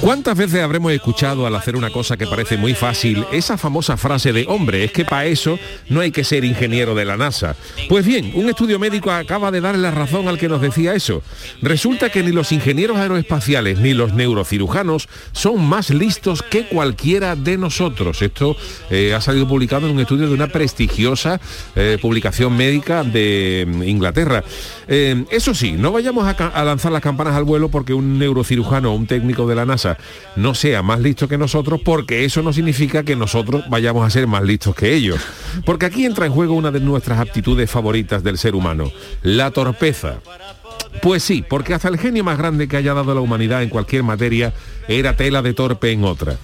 ¿Cuántas veces habremos escuchado al hacer una cosa que parece muy fácil esa famosa frase de hombre, es que para eso no hay que ser ingeniero de la NASA? Pues bien, un estudio médico acaba de darle la razón al que nos decía eso. Resulta que ni los ingenieros aeroespaciales ni los neurocirujanos son más listos que cualquiera de nosotros. Esto eh, ha salido publicado en un estudio de una prestigiosa eh, publicación médica de mm, Inglaterra. Eh, eso sí, no vayamos a lanzar las campanas al vuelo porque un neurocirujano o un técnico de la NASA no sea más listo que nosotros porque eso no significa que nosotros vayamos a ser más listos que ellos. Porque aquí entra en juego una de nuestras aptitudes favoritas del ser humano, la torpeza. Pues sí, porque hasta el genio más grande que haya dado la humanidad en cualquier materia era tela de torpe en otra.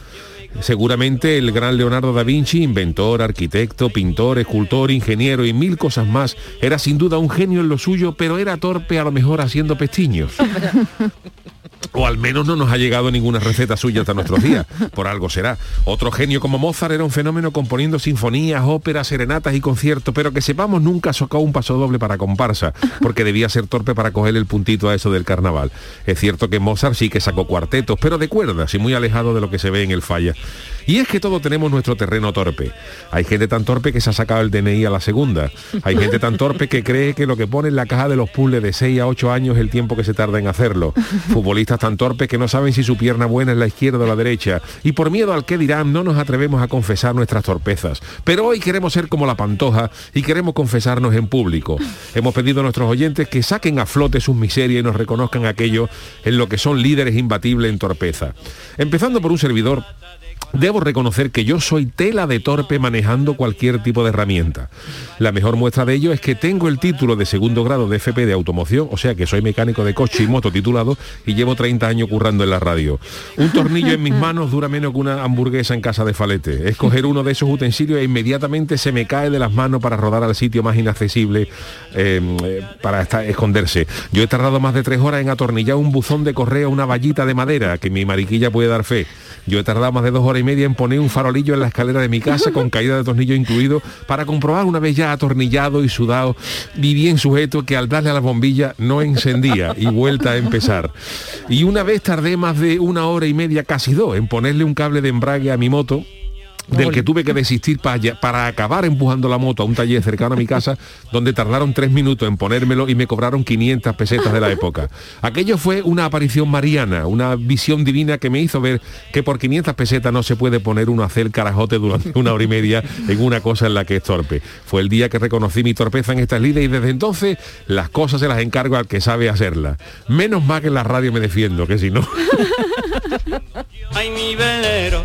Seguramente el gran Leonardo da Vinci, inventor, arquitecto, pintor, escultor, ingeniero y mil cosas más, era sin duda un genio en lo suyo, pero era torpe a lo mejor haciendo pestiños. O al menos no nos ha llegado ninguna receta suya hasta nuestros días. Por algo será. Otro genio como Mozart era un fenómeno componiendo sinfonías, óperas, serenatas y conciertos, pero que sepamos nunca socó un paso doble para comparsa, porque debía ser torpe para coger el puntito a eso del carnaval. Es cierto que Mozart sí que sacó cuartetos, pero de cuerdas y muy alejado de lo que se ve en el falla. Y es que todos tenemos nuestro terreno torpe. Hay gente tan torpe que se ha sacado el DNI a la segunda. Hay gente tan torpe que cree que lo que pone en la caja de los puzzles de 6 a 8 años es el tiempo que se tarda en hacerlo. Futbolistas tan torpes que no saben si su pierna buena es la izquierda o la derecha. Y por miedo al que dirán, no nos atrevemos a confesar nuestras torpezas. Pero hoy queremos ser como la pantoja y queremos confesarnos en público. Hemos pedido a nuestros oyentes que saquen a flote sus miserias y nos reconozcan aquello en lo que son líderes imbatibles en torpeza. Empezando por un servidor Debo reconocer que yo soy tela de torpe manejando cualquier tipo de herramienta. La mejor muestra de ello es que tengo el título de segundo grado de FP de automoción, o sea que soy mecánico de coche y moto titulado y llevo 30 años currando en la radio. Un tornillo en mis manos dura menos que una hamburguesa en casa de falete. Escoger uno de esos utensilios e inmediatamente se me cae de las manos para rodar al sitio más inaccesible eh, para esconderse. Yo he tardado más de tres horas en atornillar un buzón de correo, una vallita de madera, que mi mariquilla puede dar fe. Yo he tardado más de dos horas y media en poner un farolillo en la escalera de mi casa con caída de tornillo incluido para comprobar una vez ya atornillado y sudado y bien sujeto que al darle a la bombilla no encendía y vuelta a empezar. Y una vez tardé más de una hora y media, casi dos, en ponerle un cable de embrague a mi moto del que tuve que desistir para, para acabar empujando la moto a un taller cercano a mi casa, donde tardaron tres minutos en ponérmelo y me cobraron 500 pesetas de la época. Aquello fue una aparición mariana, una visión divina que me hizo ver que por 500 pesetas no se puede poner uno a hacer carajote durante una hora y media en una cosa en la que es torpe. Fue el día que reconocí mi torpeza en estas lides y desde entonces las cosas se las encargo al que sabe hacerlas. Menos mal que en la radio me defiendo, que si no... Ay, mi velero,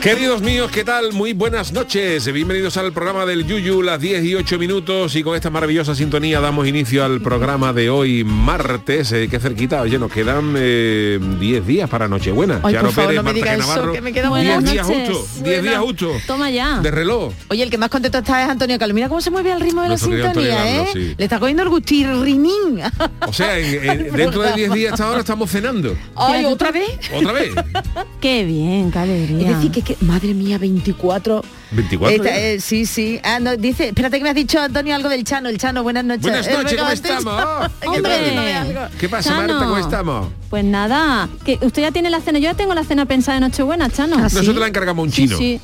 Queridos míos, ¿qué tal? Muy buenas noches. Bienvenidos al programa del Yuyu, las 10 y 8 minutos. Y con esta maravillosa sintonía damos inicio al programa de hoy, martes. Eh, qué cerquita, oye, nos quedan eh, 10 días para Nochebuena. Ay, Charo por favor, Pérez, no me Marta diga G. eso, Navarro. que me quedan 10 buenas días noches. justo, 10 días justo. Toma ya. De reloj. Oye, el que más contento está es Antonio Carlos. Mira cómo se mueve al ritmo de la Nuestro querido sintonía, Antonio ¿eh? Sí. Le está cogiendo el gustirrinín. O sea, en- en- dentro de 10 días hasta ahora estamos cenando. Ay, ¿otra vez? ¿Otra vez? Qué bien, qué alegría. Es decir, que, que- madre mía, 24. 24 Esta, eh, sí, sí. Ah, no, dice, espérate que me has dicho, Antonio, algo del Chano. El Chano, buenas noches. Buenas Eh, noches, ¿cómo estamos? ¿Qué ¿Qué pasa, Chano. Marta? ¿Cómo estamos? Pues nada, que usted ya tiene la cena, yo ya tengo la cena pensada de Nochebuena, Chano. ¿Ah, sí? Nosotros la encargamos un chino. sí.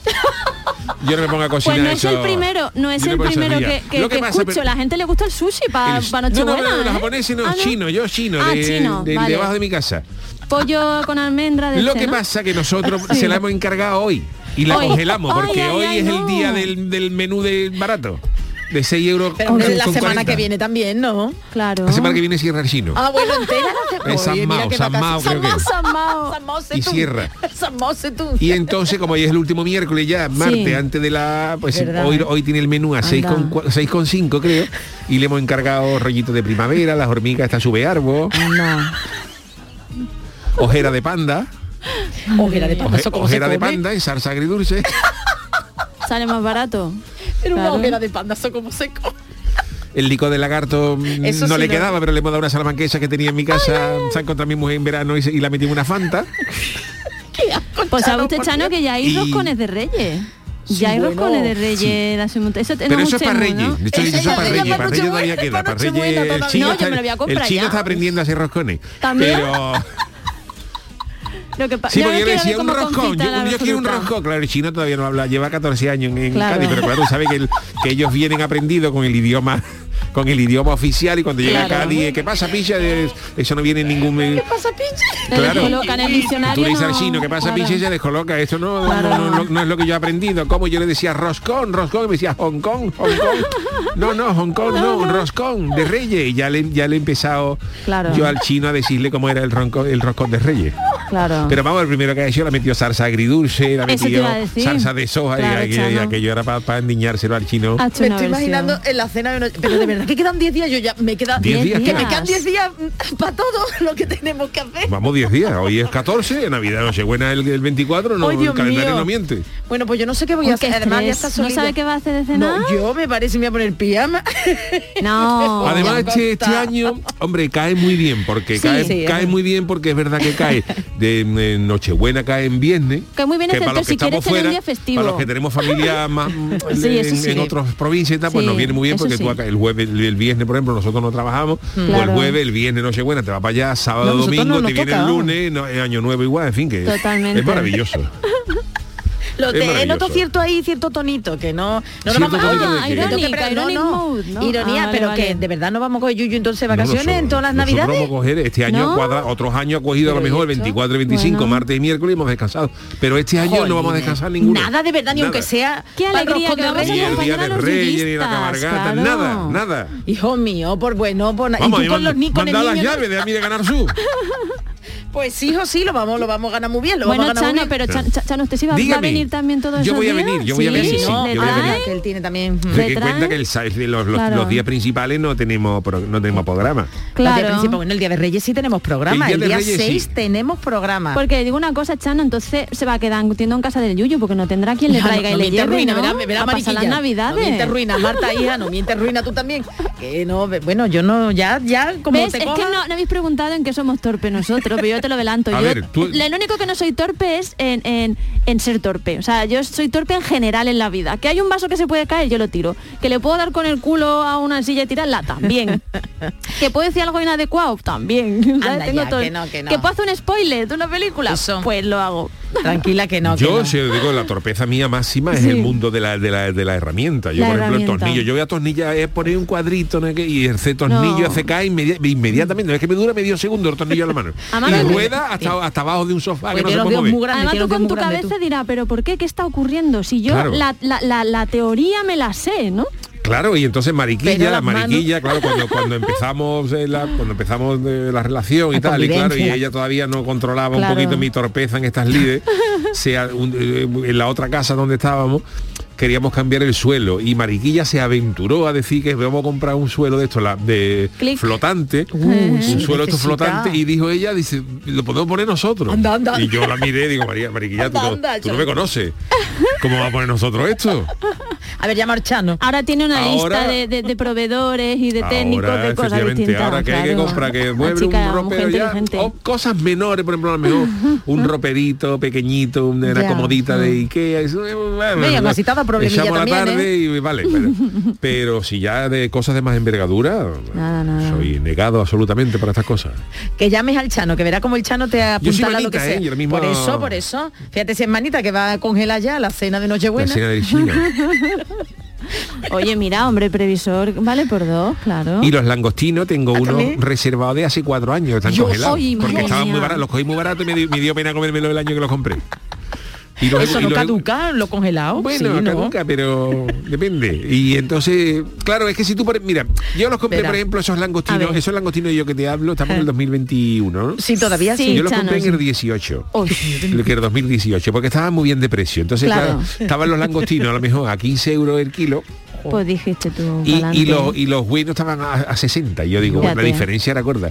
Yo no me pongo a cocinar Pues no es eso. el primero, no es el primero que, que- Lo que pasa, escucho. pero- La gente le gusta el sushi para el- Nochebuena. No, no, los ¿eh? japoneses no, Ah, chino, yo chino, Ah, de, chino, de- vale. debajo de mi casa. Pollo con almendra de Lo este, que ¿no? pasa que nosotros Sí. se la hemos encargado hoy. y la Hoy. congelamos, porque ay, hoy ay, es el no. día del, del menú de barato. De 6 euros. Pero con- la con semana 40. que viene también, ¿no? Claro. La semana que viene cierra el chino. Ah, bueno, entera la semana. Es San Mao, San Mao. San Mao, San Mao Y cierra. San Mao. Y entonces, como hoy es el último miércoles ya, martes, antes de la... Pues Verdad, hoy, hoy tiene el menú a 6,5 creo. Y le hemos encargado rollitos de primavera, las hormigas, está sube árbol, No. Ojera de panda, Ojera de panda, oje- ojera de panda en salsa agridulce. Sale más barato. Pero una ojera de panda, eso como se come. El licor de lagarto mm, Eso no sí le quedaba, pero le hemos dado una salamanquesa que tenía en mi casa. Se ha encontrado mi mujer en verano y, se- y la metimos una fanta. Pues sabe usted, Chano, que ya hay Y- roscones de reyes. Sí, ya hay bueno, roscones de reyes. de un montón. Eso Pero tenemos eso es para Reyes. ¿no? De hecho, eso es para Reyes. para Reyes todavía queda. para Reyes el chino, No, yo está, me lo voy a comprar el chino ya. está aprendiendo a hacer roscones. También. Pero Lo que pa- Sí, yo porque yo le decía un roscón, yo, yo quiero un roscón. Claro, el chino todavía no habla, lleva 14 años en, en Claro. Cádiz, pero claro, sabe que, el- que ellos vienen aprendidos con el idioma con el idioma oficial y cuando llega a Claro. Cádiz, ¿qué pasa, picha? Es- Eso no viene en ningún... ¿Qué pasa, el diccionario, Tú le dices al no, chino, ¿qué pasa, claro. picha? Y se descoloca. Esto no, no- Claro. no, no- no es lo que yo he aprendido. Como yo le decía roscón, roscón, y me decía Hong Kong, Hong Kong. No, no, Hong Kong, no, un roscón de Reyes. Y ya le, ya le he empezado Claro. yo al chino a decirle cómo era el, ronco- el roscón de Reyes. Claro. Pero vamos, el primero que ha hecho le ha metido salsa agridulce, le ha Eso te metido iba a decir. salsa de soja Claro, y, aquello, y Chano. aquello era para endiñárselo al chino. Me estoy versión. imaginando en la cena de noche. Pero de verdad que quedan 10 días, yo ya me queda ¿Diez días que me quedan? quedan 10 días para todo lo que tenemos que hacer. Vamos 10 días, hoy es 14, Navidad Nochebuena el, el 24, no, Ay, el calendario mío. no miente. Bueno, pues yo no sé qué voy Uy, a hacer. Además, ya está ¿No sabe qué va a hacer de cenar? No, yo me parece me voy a poner pijama. No. Además este, este año, hombre, cae muy bien, porque Sí. cae, Sí, cae muy bien porque es verdad que cae de eh, Nochebuena cae en viernes. Cae muy bien que ese- para los que si quieres estamos tener un fuera, día festivo. para los que tenemos familia más Sí, en, en otras provincias y tal, pues Sí, nos viene muy bien porque sí. tú acá el jueves, el, viernes, por ejemplo, nosotros no trabajamos, o el jueves, el viernes Nochebuena, te va para allá, sábado, No, domingo, no te viene el lunes, no, es año nuevo igual, en fin, que Totalmente. es maravilloso. Lo Es de, noto cierto ahí, cierto tonito, que no, no nos vamos Ah, qué? irónica, no, no. ¿no? Ironía, Ah, vale, pero vale. que de verdad no vamos a coger yuyu entonces No, vacaciones nosotros- en todas las navidades. vamos a coger este año ¿No? cuadra- otros años ha cogido a lo Pero mejor el ¿y esto? 24 y 25 Bueno. martes y miércoles y hemos descansado pero este año no vamos a Jolines. descansar ninguno Nada de verdad, ni Nada. aunque sea. Qué alegría que vamos a ni el día de a Reyes ni la claro. nada nada Hijo mío, por bueno, por na- vamos y tú a con los ni con el mandar las llaves de a mí de ganar su Pues hijo, sí, lo vamos, lo vamos a ganar muy bien, lo Bueno, vamos a ganar Chano, muy bien. pero Chan- Chano, ¿usted sí va, va a venir también todos Yo esos voy a días? venir, yo voy a venir, sí, no, yo ah, voy a venir. que él tiene también. Se ¿Le que cuenta que el, los, los- Claro. los días principales no tenemos pro- no tenemos programa El día Claro. principal, bueno, el día de Reyes sí tenemos programa, El el día día, de Reyes 6 sí. tenemos programa. Porque digo una cosa, Chano, entonces se va a quedar entiendo en casa del Yuyu porque no tendrá quien le Hija, traiga no, y no le mientes lleve, ruina, ¿no? verá, verá, a pasar las mariquilla. navidades. No mientes ruina, Marta, hija, no mientes ruina tú también. Que no, bueno, yo no, ya, ya, como ¿Ves? te Es que no, no habéis preguntado en qué somos torpes nosotros, pero yo te lo adelanto. A yo, ver, tú- Lo único que no soy torpe es en, en- en ser torpe. O sea, yo soy torpe en general en la vida. Que hay un vaso que se puede caer, yo lo tiro. Que le puedo dar con el culo a una silla y tirarla, también. que puedo decir algo inadecuado, también. ¿sabes? Anda ya, que no, que no. puedo hacer un spoiler de una película, Eso. pues lo hago. Tranquila que no, que yo no. se lo digo la torpeza mía máxima es Sí. el mundo de la, de la, de la herramienta yo La por ejemplo el tornillo yo voy a tornillar es poner un cuadrito ¿no? Que- y ese tornillo No. hace caer inmedi- inmediatamente no es que me dura medio segundo el tornillo en la mano A mano y rueda hasta, hasta abajo de un sofá Pues que no se puede mover muy grandes, Además tú con tu cabeza dirás, pero ¿por qué? ¿Qué está ocurriendo? Si yo Claro. la, la- la- la teoría me la sé, ¿no? Claro, y entonces mariquilla, la manos- mariquilla, claro, cuando, cuando empezamos eh, la, cuando empezamos eh, la relación y tal, y claro, y ella todavía no controlaba Claro. un poquito mi torpeza en estas lides, sea un- eh, en la otra casa donde estábamos, queríamos cambiar el suelo y Mariquilla se aventuró a decir que vamos a comprar un suelo de esto, la, de Clic. flotante, Uh, un sí, suelo de esto flotante y dijo ella, dice, lo podemos poner nosotros. Anda, anda. Y yo la miré, digo, María, Mariquilla, tú, no- tú me conoces. ¿Cómo vamos a poner nosotros esto? A ver, ya Marchano. Ahora tiene una Ahora- lista de, de- de proveedores y de técnicos Ahora, de cosas distintas. ahora que hay que comprar que La mueble chica, un ropero ya o cosas menores por ejemplo a lo mejor un roperito pequeñito una Ya. comodita de Ikea eso, eh, bueno, así estaba problemilla la tarde y vale pero, pero si ya de cosas de más envergadura Nada, nada. soy negado absolutamente para estas cosas Que llames al Chano, que verá como el Chano te apunta lo que sea. ¿eh? Por eso, por eso. Fíjate si es manita que va a congelar ya la cena de Nochebuena. la cena China Oye, mira, hombre, previsor, vale por dos, claro. y los langostinos tengo Ah, uno ¿también? reservado de hace cuatro años están Yo congelados soy, porque estaban muy baratos los cogí muy barato y me, di- me dio pena comérmelo el año que los compré Y los- Eso y no los- caduca, lo congelado. Bueno, sí, ¿no? caduca, pero depende. Y entonces, claro, es que si tú, por- mira, yo los compré, Verá. por ejemplo, esos langostinos, esos langostinos yo que te hablo, estamos en el 2021, ¿no? Sí, todavía sí. Sí. yo los compré en el 18. Uy, Lo que era 2018, porque estaban muy bien de precio. Entonces, Claro. claro, estaban los langostinos a lo mejor a 15 euros el kilo Pues dijiste tú. y, los, y los buenos estaban a, a 60. Y yo digo, bueno, la diferencia era gorda.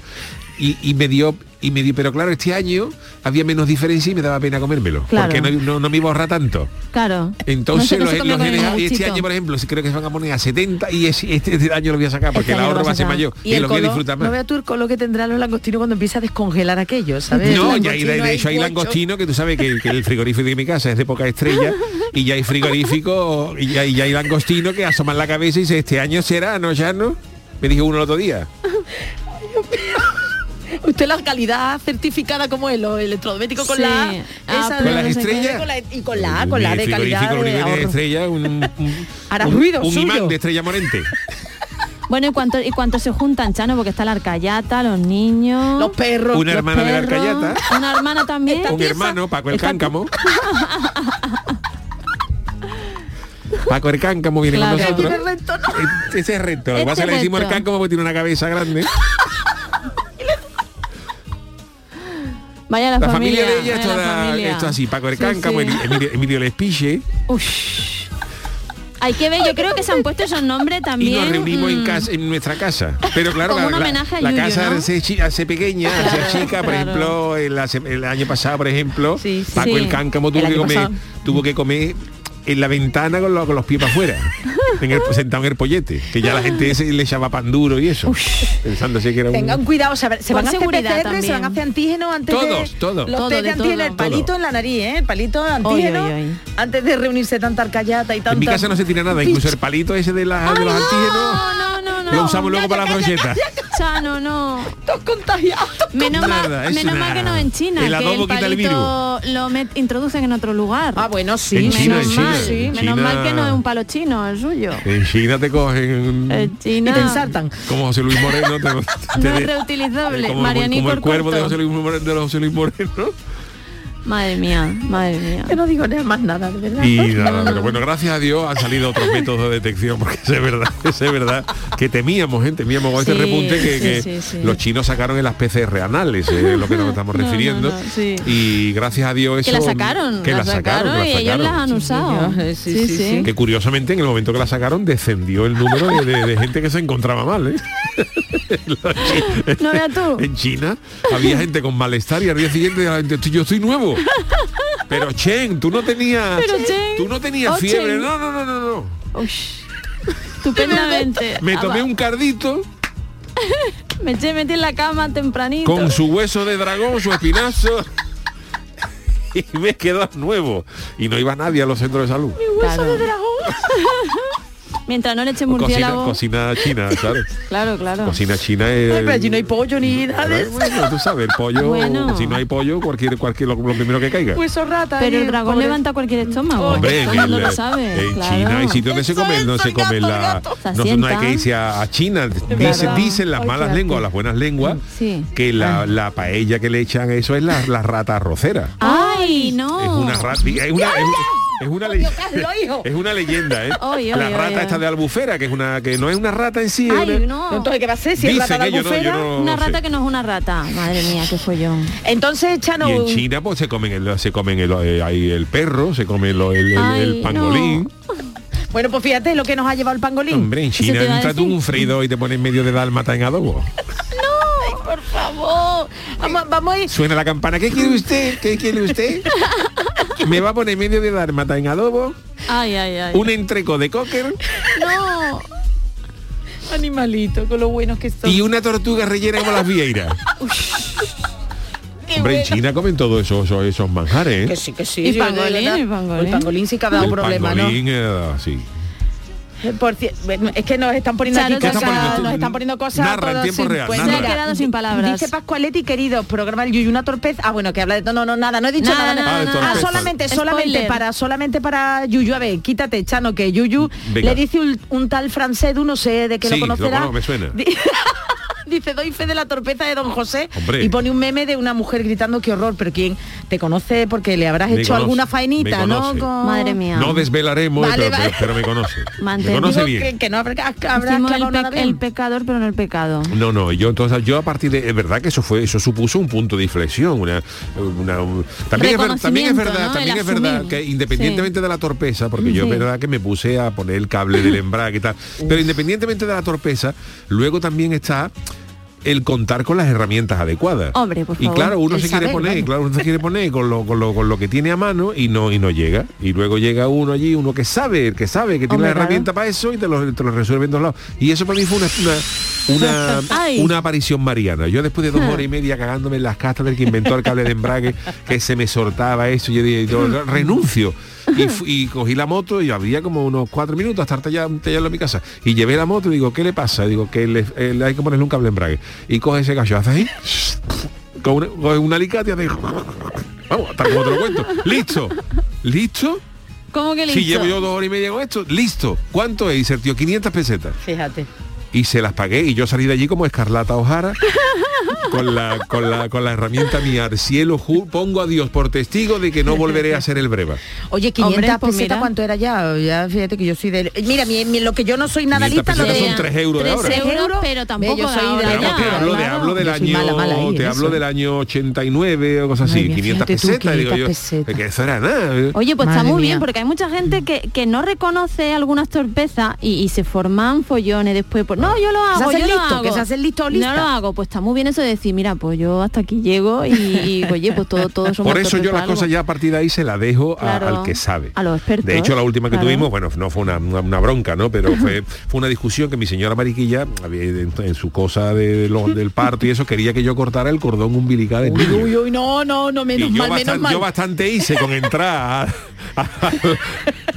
Y, y me dio, y me dio, pero claro, este año había menos diferencia y me daba pena comérmelo. Claro. Porque no, no, no me iba a ahorrar tanto. Claro. Entonces No se- no los, los el y este año, por ejemplo, creo que se van a poner a 70 y es- este, este año lo voy a sacar porque Este el año lo ahorro va a ser mayor Y y, el lo voy a color, disfrutar no más. veas tú el color que tendrán los langostinos cuando empieza a descongelar aquello, ¿sabes? No, El ya hay, de, hecho hay pocho. langostino que tú sabes que, que el frigorífico de mi casa es de poca estrella y ya hay frigorífico y ya, y ya hay langostino que asoman la cabeza y dice este año será, no ya no. Me dijo uno el otro día. Usted la calidad certificada como es, los electrodomésticos con Sí. la A, Ah, esa Con las no estrellas. con la- y con la A, con la de calidad de ahorro. estrella, un, un, Hará un- ruido un imán de estrella morente. Bueno, ¿y cuánto, ¿y cuánto se juntan, Chano? Porque está la arcayata, los niños... Los perros. Una los hermana de la arcayata. Una hermana también. un hermano, Paco el Cáncamo. Paco el Cáncamo viene Claro. con nosotros. Tiene recto, ¿no? Ese es recto. Lo que Este pasa es que le decimos el cáncamo porque tiene una cabeza grande. Vaya la, La familia, de ella es toda esto así, Paco el Sí, Cáncamo, sí. Emilio, Emilio Lespiche, Ush. Hay que ver, yo creo que se han puesto esos nombres y también. nos reunimos en mm, casa, en nuestra casa. Pero claro, Como la, un casa ¿no? hace, pequeña, hace Claro, chica, por claro. ejemplo, el, año pasado, por ejemplo, Sí. Paco el Cáncamo tuvo que comer, tuvo que comer en la ventana con, los- con los pies para afuera, en el, sentado en el pollete, que ya la gente ese le echaba pan duro y eso, pensando así que era un... Tengan cuidado, se van a hacer PCR, se van a hacer antígenos antes Todos, de... todos. Los Todo, test de de antígeno, todo. el palito en la nariz, ¿eh? El palito de antígeno, Oy, oy, oy. antes de reunirse tanta arcayata y tanta... En mi casa no se tira nada, incluso el palito ese de, la, de los antígenos No, no, no, lo no. usamos luego para la brocheta. Chano, no. Todos contagiados. Menos, mal, menos una- mal que no en China, el que el palito lo met- introducen en otro lugar. Ah, bueno, sí. En China, menos en China, mal, menos China- mal que no es un palo chino el suyo. En China te cogen En China Y te ensartan. como José Luis Moreno. Te, te no es reutilizable. como, Marianico como el cuervo de. José Luis Moreno, de los José Luis Moreno. Madre mía, madre mía. Que no digo nada más nada, de verdad. Y nada, pero bueno, gracias a Dios han salido otros métodos de detección, porque es verdad, es verdad que temíamos, gente, temíamos con este repunte que, sí, que sí, sí. los chinos sacaron en las PCR anales, eh, es lo que nos estamos No, refiriendo. no, sí. Y gracias a Dios eso Que la sacaron, que la sacaron, que y ellos las han usado. señor. Sí, sí, sí. Que curiosamente en el momento que la sacaron descendió el número de, de- de gente que se encontraba mal. ¿eh? Los chi- No veas tú. En China había gente con malestar y al día siguiente la gente, yo estoy nuevo. Pero Chen, tú no tenías, Pero, Chen, tú no tenías oh, fiebre. Chen. No, no, no, no, no. Ush. Estupendamente. Me Ah, tomé un cardito Me eché metí en la cama tempranito. con su hueso de dragón, su espinazo. Y me quedó nuevo. Y no iba nadie a los centros de salud. Claro. Mientras no le eche Cocina, murciélago. cocina china, ¿sabes? Claro, claro. Cocina china es... Ay, pero allí no hay pollo ni nada de eso. Bueno, tú sabes, el pollo, Bueno. si no hay pollo, cualquier, cualquier lo, lo primero que caiga. Hueso rata. Pero el dragón pobre. levanta cualquier estómago. Hombre, en, el lo sabe. en claro. China hay sitios donde se come, no se come la, no, no hay que irse a, a China. Dicen, Claro. dicen las Ay, malas lenguas, las buenas lenguas, Sí. que la, la paella que le echan eso es la, la rata arrocera. Ay, no. Es una rata, es una, es, es una. Es una leyenda, ¿eh? Oy, la oy, rata oy, esta oy. de albufera, que es una que no es una rata en sí. Ay, una- no. Entonces, ¿qué va a ser? Si es rata de que yo no, yo albufera. no- Una no sé. rata que no es una rata. Madre mía, qué follón. Entonces, Chano... Y en China pues se comen el, se comen el, eh, ahí el perro, se come lo- el, el- Ay, el pangolín. Bueno, pues fíjate lo que nos ha llevado el pangolín. Hombre, en China entra tú un freído y te pones medio de dálmata en adobo. Por favor. Vamos, vamos a ir... Suena la campana. ¿Qué quiere usted? ¿Qué quiere usted? Me va a poner medio de dálmata en adobo, Ay, ay, ay. un entreco de cocker No. Animalito, con lo buenos que son. y una tortuga rellena como las vieiras. Hombre, en China comen todos esos, esos, esos manjares. Que ¿eh? sí, que sí. Y pangolín, y pangolín. El pangolín sí que ha dado El problema, pangolín, eh, sí. Es que nos están poniendo Charo, aquí ¿qué cosas, están poniendo? nos están poniendo cosas Narra en todas tiempo sin- real, pues narra. Se ha quedado sin palabras. Dice Pascualetti, querido, programa el Yuyu una torpeza. Ah, bueno, que habla de no, no, no, nada, no he dicho Nada, nada. nada, de nada. Ah, solamente, solamente Spoiler. para, solamente para Yuyu. A ver, quítate, Chano, que Yuyu Venga. le dice un, un tal francés, no sé de qué Sí, lo lo conocerá. conozco, me suena. Di- dice, doy fe de la torpeza de don José Hombre. y pone un meme de una mujer gritando qué horror, pero ¿quién te conoce? Porque le habrás Me hecho conoce, alguna faenita, ¿no? Con- Madre mía. No desvelaremos, Vale, pero, vale. pero- pero me conoce. Me Mantén- conoce bien. que, que no habrá, habrá el, nada pe- bien. el pecador, pero no el pecado. No, no, yo entonces yo a partir de es verdad que eso fue eso supuso un punto de inflexión, una, una- un- también es, ver- también es verdad, también El es verdad que independientemente de la torpeza, porque yo es verdad que me puse a poner el cable del embrague y tal, pero independientemente de la torpeza, luego también está el contar con las herramientas adecuadas. Hombre, por y favor, claro, uno se quiere poner, claro, uno se quiere poner con lo, con, lo, con lo que tiene a mano y no y no llega. Y luego llega uno allí, uno que sabe, el que sabe, que tiene Hombre, la claro. herramienta para eso y te lo, te lo resuelve en dos lados. Y eso para mí fue una, una, una, aparición mariana. Yo después de dos horas y media cagándome en las castas del que inventó el cable de embrague, que se me soltaba eso, yo dije, yo renuncio. Y, cogí la moto y había como unos cuatro minutos hasta estar ya, en mi casa. Y llevé la moto y digo, ¿qué le pasa? Digo, que le, eh, le hay que ponerle un cable embrague. Y coge ese gallo, hace ahí, con una, coge un alicate y hace, vamos, hasta como te lo cuento. Listo. ¿Listo? ¿Cómo que listo? Si llevo yo dos horas y media con esto, listo. ¿Cuánto es? Y tío, 500 pesetas Fíjate. Y se las pagué y yo salí de allí como Escarlata O'Hara con la, con la, con la herramienta mía al cielo ju- pongo a Dios por testigo de que no volveré a ser el breva Oye, 500 Hombre, pues pesetas, mira. ¿cuánto era ya? Ya fíjate que yo soy de... Mira, mi- mi- lo que yo no soy nada 500 lista, lo de... son 3 euros de Tres ahora euros, euros, pero tampoco yo soy de ahora te hablo, de, claro. hablo del año mala, mala ahí en te hablo eso. del año 89 o cosas así mía, 500 fíjate tú, pesetas digo 500 yo pesetas. que eso era nada ¿eh? Oye, pues Madre está muy mía. bien, porque hay mucha gente que, que no reconoce algunas torpezas y, y se forman follones después. Pues, no, yo lo se hago, yo lo listo, hago. que se hacen listo lista. No lo hago, pues está muy bien eso de decir, mira, pues yo hasta aquí llego y, y, oye, pues todo, todos somos por eso yo las cosas ya a partir de ahí se la dejo a- al que sabe. a los expertos, De hecho, la última que claro. tuvimos, bueno, no fue una, una- una bronca, ¿no? Pero fue, fue una discusión que mi señora Mariquilla, había- en, en su cosa de lo- del parto y eso, quería que yo cortara el cordón umbilical del Uy, niño. uy, uy, no, no, no, Y menos yo, mal, menos bastante, mal. yo bastante hice con entrar a- a-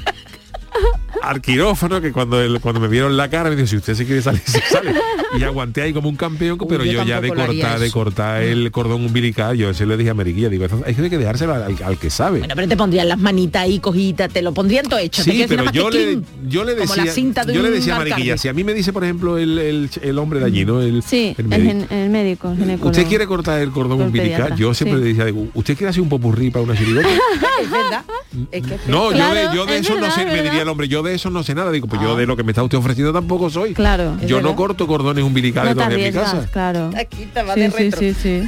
al quirófano que cuando el- cuando me vieron la cara me dijo si usted se quiere salir se sale y aguanté ahí como un campeón pero yo yo, ya de cortar de cortar el cordón umbilical yo se le dije a Mariquilla digo eso hay que dejárselo al, al que sabe Bueno, pero te pondrían las manitas ahí cogidas, te lo pondrían todo hecho. Sí, pero nada más yo que le, yo le como la decía, cinta de yo le decía a Mariquilla, si a mí me dice, por ejemplo, el, el- el hombre de allí, ¿no? El, Sí, el el, médico, gen- el médico, el ginecólogo. ¿Usted quiere cortar el cordón umbilical? pediatra, Yo siempre sí. le decía, digo, ¿usted quiere hacer un popurrí para una chirigota? Es verdad. Es que No, Claro, yo de, yo de es eso verdad, no sé, me diría el hombre, yo de eso no sé nada. Digo, pues yo de lo que me está usted ofreciendo tampoco soy. Claro. Yo no corto cordones umbilicales No en mi casa. claro. Aquí te va Sí, de sí, retro. sí, sí.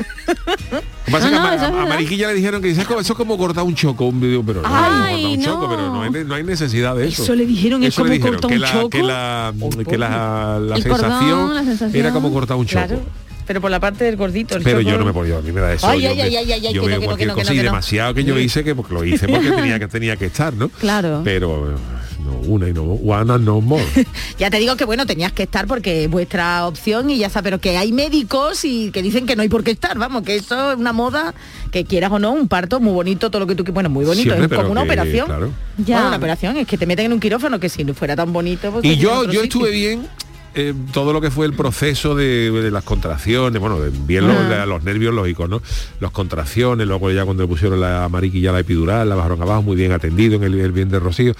Pasa No, que no, a, a-. Mariquilla le dijeron que dice, "Es como- eso es como cortar un choco, un video, pero no, Ay, cortar un choco, no. pero no hay, no hay necesidad de eso. Eso le dijeron, es Eso le como dijeron, cortar que un la, choco. Que la, que la, la El cordón, sensación la sensación. era como cortar un choco. Claro. Pero por la parte del gordito. el Pero yo no me podía, a mí me da eso. Ay, yo ay, me- ay, ay, ay, yo que no, veo no, cualquier no, cosa no, y no. demasiado que yo hice que porque lo hice porque tenía que tenía que estar, ¿no? Claro. Pero no una y no one and no more. Ya te digo que bueno, tenías que estar porque es vuestra opción y ya está, pero que hay médicos y que dicen que no hay por qué estar, vamos, que eso es una moda, que quieras o no, un parto muy bonito, todo lo que tú quieras, bueno, muy bonito, Siempre, es como una que, operación. claro. Ya. Bueno, una operación, es que te meten en un quirófano que si no fuera tan bonito. pues, Y yo, yo sitio. estuve bien eh, todo lo que fue el proceso de, de las contracciones, bueno, bien los, Ah. los nervios lógicos, ¿no? Las contracciones, luego ya cuando le pusieron la mariquilla, la epidural, la bajaron abajo, muy bien atendido en el, el bien de Rocío.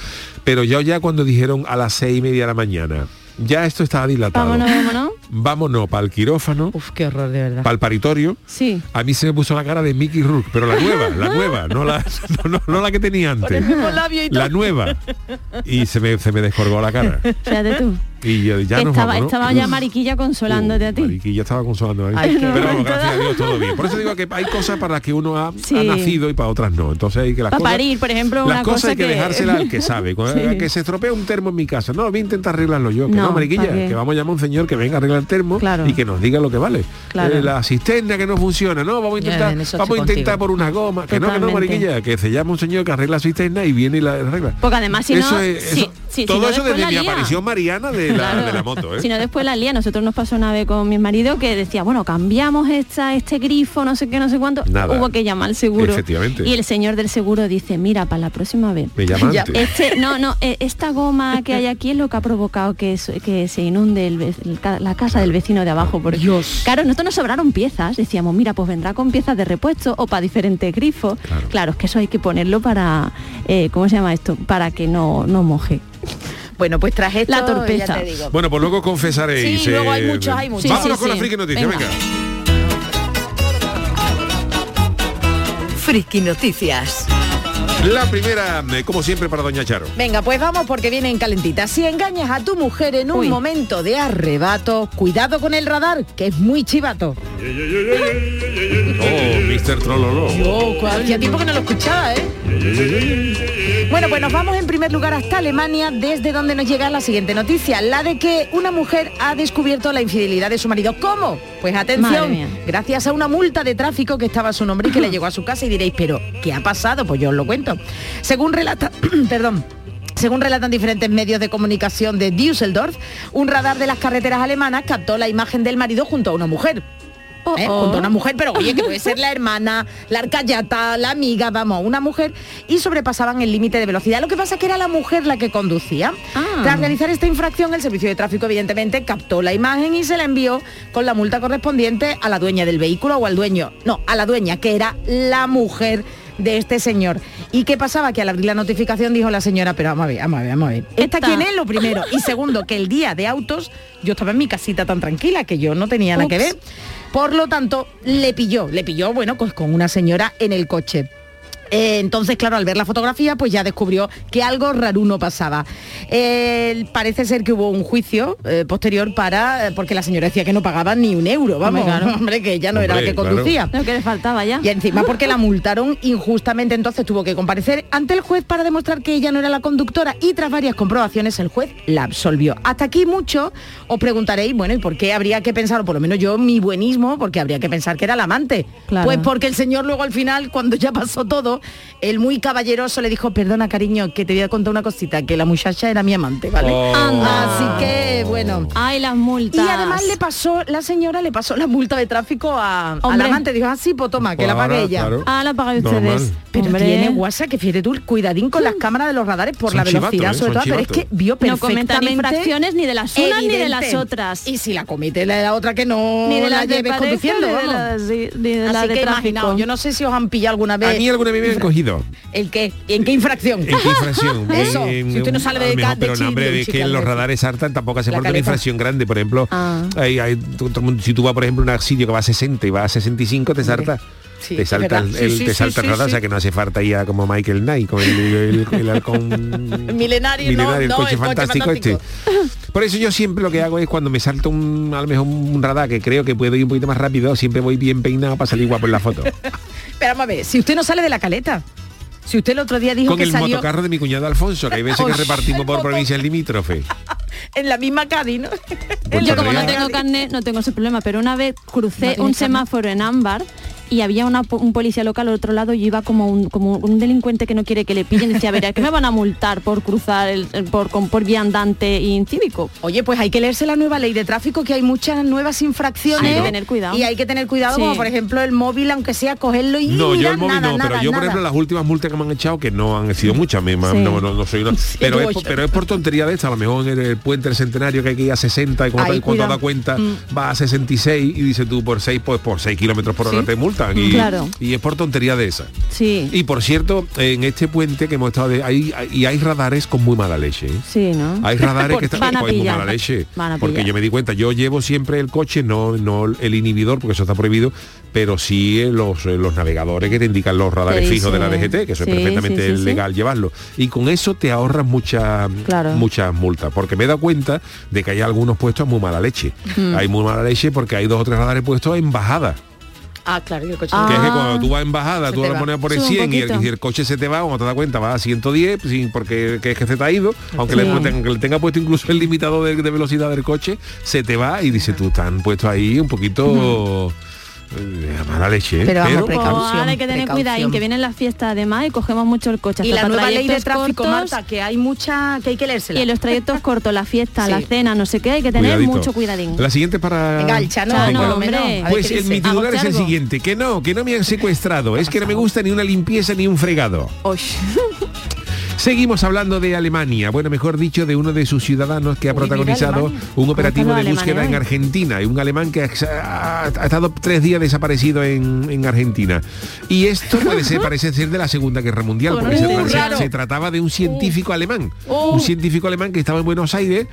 Pero yo ya cuando dijeron a las seis y media de la mañana, ya esto estaba dilatado. Vámonos, vámonos. Vámonos para el quirófano, Uf, qué horror, de verdad. para el paritorio. Sí. A mí se me puso la cara de Mickey Rourke, pero la nueva, la nueva, no la, no, no- no la que tenía antes. el mismo labio y todo. La nueva. Y se me, se me descolgó la cara. Fíjate tú. Y yo, ya nos estaba, vamos, ¿no? estaba ya Mariquilla consolándote a ti. Mariquilla estaba consolando a mí. Ay, qué Pero gracias a Dios todo bien. Por eso digo que hay cosas para las que uno ha, Sí. ha nacido y para otras no. Entonces hay que las Pa' cosas. parir, por ejemplo, las una cosas cosa hay que, que- dejárselas al que sabe. Cuando- Sí. Que se estropea un termo en mi casa. No, voy a intentar arreglarlo yo. Que no, No, Mariquilla, que vamos a llamar a un señor que venga a arreglar el termo Claro. y que nos diga lo que vale. Claro. Eh, la cisterna que no funciona, no, vamos a intentar, vamos a intentar por una goma. Que no, que no. Mariquilla, que se llama un señor que arregla la cisterna y viene y la arregla. Porque además si Eso no... es- sí, eso- sí, si todo no, eso desde la mi aparición mariana de la, Claro. de la moto. ¿eh? Si no después la lía, nosotros nos pasó una vez con mi marido que decía, bueno, cambiamos esta, este grifo, no sé qué, no sé cuánto. Nada. Hubo que llamar al seguro. Efectivamente. Y el señor del seguro dice, mira, para la próxima vez. Me llama Ya. antes. Este, no, no, eh, esta goma que hay aquí es lo que ha provocado que, que se inunde el el la casa del vecino de abajo. Porque, Dios. Claro, nosotros nos sobraron piezas. Decíamos, mira, pues vendrá con piezas de repuesto o para diferentes grifos. Claro. Claro, es que eso hay que ponerlo para, eh, ¿cómo se llama esto? Para que no, no moje. Bueno, pues tras esto, La torpeza. ya te digo. Bueno, pues luego confesaréis. Sí, luego hay muchos, hay muchos. Vámonos Sí, con sí, la sí. friki noticia, Venga. venga. Friki Noticias. La primera, eh, como siempre, para Doña Charo. Venga, pues vamos porque vienen calentitas. Si engañas a tu mujer en un Uy. momento de arrebato, cuidado con el radar, que es muy chivato. Oh, Mr. Trololo. Hacía tiempo que no lo escuchaba, ¿eh? Bueno, pues nos vamos en primer lugar hasta Alemania, desde donde nos llega la siguiente noticia, la de que una mujer ha descubierto la infidelidad de su marido. ¿Cómo? Pues atención, gracias a una multa de tráfico que estaba a su nombre y que le llegó a su casa y diréis, pero ¿qué ha pasado? Pues yo os lo cuento. Según relata, perdón. Según relatan diferentes medios de comunicación de Düsseldorf, un radar de las carreteras alemanas captó la imagen del marido junto a una mujer. Oh, ¿eh? oh. junto a una mujer, pero oye, que puede ser la hermana, la arcayata, la amiga, vamos, una mujer, y sobrepasaban el límite de velocidad. Lo que pasa es que era la mujer la que conducía. Ah. Tras realizar esta infracción, el servicio de tráfico evidentemente captó la imagen y se la envió con la multa correspondiente a la dueña del vehículo o al dueño, no, a la dueña, que era la mujer de este señor. ¿Y qué pasaba? Que al abrir la notificación dijo la señora, pero vamos a ver, vamos a ver, vamos a ver. ¿Esta Esta- quién es? Lo primero. Y segundo, que el día de autos yo estaba en mi casita tan tranquila que yo no tenía nada que ver. Por lo tanto, le pilló, le pilló, bueno, pues con una señora en el coche. Eh, entonces, claro, al ver la fotografía, pues ya descubrió que algo raruno pasaba. Eh, parece ser que hubo un juicio eh, posterior para, eh, porque la señora decía que no pagaba ni un euro, vamos, Hombre, claro. hombre, que ella no era la que claro. conducía. Lo que le faltaba ya. Y encima porque la multaron injustamente, entonces tuvo que comparecer ante el juez para demostrar que ella no era la conductora y tras varias comprobaciones el juez la absolvió. Hasta aquí mucho os preguntaréis, bueno, ¿y por qué habría que pensar, o por lo menos yo mi buenismo, porque habría que pensar que era la amante? Claro. Pues porque el señor luego al final, cuando ya pasó todo, el muy caballeroso le dijo, perdona cariño, que te voy a contar una cosita, que la muchacha era mi amante, ¿vale? Oh. Anda. Así que, bueno. Ay, las multas. Y además le pasó, la señora le pasó la multa de tráfico a, al amante. Dijo, así, pues toma, que Pues la pague ahora, ella. claro. Ah, la Normal. ustedes. Pero Hombre. tiene WhatsApp, que fíjate tú, cuidadín con las cámaras de los radares por Son la velocidad, chivatos, ¿eh? sobre todo, pero es que vio No perfectamente... comentan infracciones ni de las unas ni de las otras. Y si la comete la, la otra que no Ni de la las de lleves pareja, conduciendo, ni de sí, de la Así de que tráfico. imaginaos, yo no sé si os han pillado alguna vez... A mí alguna vez han cogido. ¿El qué? ¿Y en qué infracción? ¿En qué infracción? Eso, En- si usted no sale a lo de mejor, de Pero chi- no, hombre, de es que en los radares saltan tampoco hace falta una infracción grande. Por ejemplo, Ah. hay, hay- si tú vas, por ejemplo, un sitio que va a 60 y va a 65, te salta. Sí, te salta el. Sí, sí, te sí, salta el radar, sí. o sea que no hace falta ir a como Michael Knight con el, el, el halcón Milenario, no, el no, coche el coche fantástico, este. Por eso yo siempre lo que hago es cuando me salta un, a lo mejor un radar que creo que puedo ir un poquito más rápido, siempre voy bien peinado para salir guapo en la foto. Pero vamos a ver, si usted no sale de la caleta, si usted el otro día dijo con que el salió motocarro de mi cuñado Alfonso, que hay veces que repartimos por provincias limítrofes. en la misma Cádiz, ¿no? Yo como no tengo carnet no tengo ese problema, pero una vez ¿No crucé un semáforo en ámbar y había una un policía local al otro lado y iba como un, como un delincuente que no quiere que le pillen y decía, a ver, ¿a qué me van a multar por cruzar el, el- por, con, por vía andante e incívico? Oye, pues hay que leerse la nueva ley de tráfico, que hay muchas nuevas infracciones. Hay que tener cuidado. Y hay que tener cuidado, Sí. como por ejemplo el móvil, aunque sea cogerlo y No, yo el móvil nada, no, nada, pero yo por nada. ejemplo las últimas multas que me han echado, que no han sido muchas, me, Sí. no, no, no soy una, pero, es, por- pero es por tontería de esta, a lo mejor en el, puente del centenario que hay que ir a 60 y cuando, Ahí, cuando da cuenta Mm. va a 66 y dices tú por 6 pues por 6 kilómetros por hora Sí. te y, Claro. y es por tontería de esa. Sí, Y por cierto, en este puente que hemos estado de, hay, y hay radares con muy mala leche. ¿eh? sí, ¿no? Hay radares que están Van a con muy pillar. mala leche. Porque yo me di cuenta, yo llevo siempre el coche, no, no el inhibidor, porque eso está prohibido, pero sí eh, los, eh, los navegadores que te indican los radares fijos de la DGT, que eso sí, es perfectamente legal llevarlo. Y con eso te ahorras muchas Claro. muchas multas. Porque me he dado cuenta de que hay algunos puestos muy mala leche. Mm. Hay muy mala leche porque hay dos o tres radares puestos en bajada. Ah, claro, y el coche. Ah. Que es que cuando tú vas en bajada, Se tú a va. poner por el Sube un 100 y el, y el coche se te va, cuando te das cuenta, va a 110, sin, porque que es que se te ha ido, aunque le, Sí. pongan- aunque le tenga puesto incluso el limitador de, de velocidad del coche, se te va y dice, tú están puesto ahí un poquito a mala leche. ¿eh? Pero vamos, precaución, ahora hay que tener cuidado, que vienen las fiestas además y cogemos mucho el coche. Y la nueva ley de tráfico, cortos, Marta, que hay mucha, que hay que leérsela. Y en los trayectos cortos, la fiesta, Sí. la cena, no sé qué, hay que tener Cuidadito. mucho cuidadín. La siguiente para... Venga, el Chano, hombre. Pues el, mi titular es el siguiente, que no, que no me han secuestrado, es que no me gusta ni una limpieza ni un fregado. Osh. Seguimos hablando de Alemania, bueno, mejor dicho, de uno de sus ciudadanos que ha protagonizado un operativo ¿Cómo de búsqueda en? Argentina, y un alemán que ha, ha estado tres días desaparecido en, en Argentina. Y esto puede ser, parece ser de la Segunda Guerra Mundial, porque se, Uh, se- raro. se trataba de un científico alemán, Uh. un científico alemán que estaba en Buenos Aires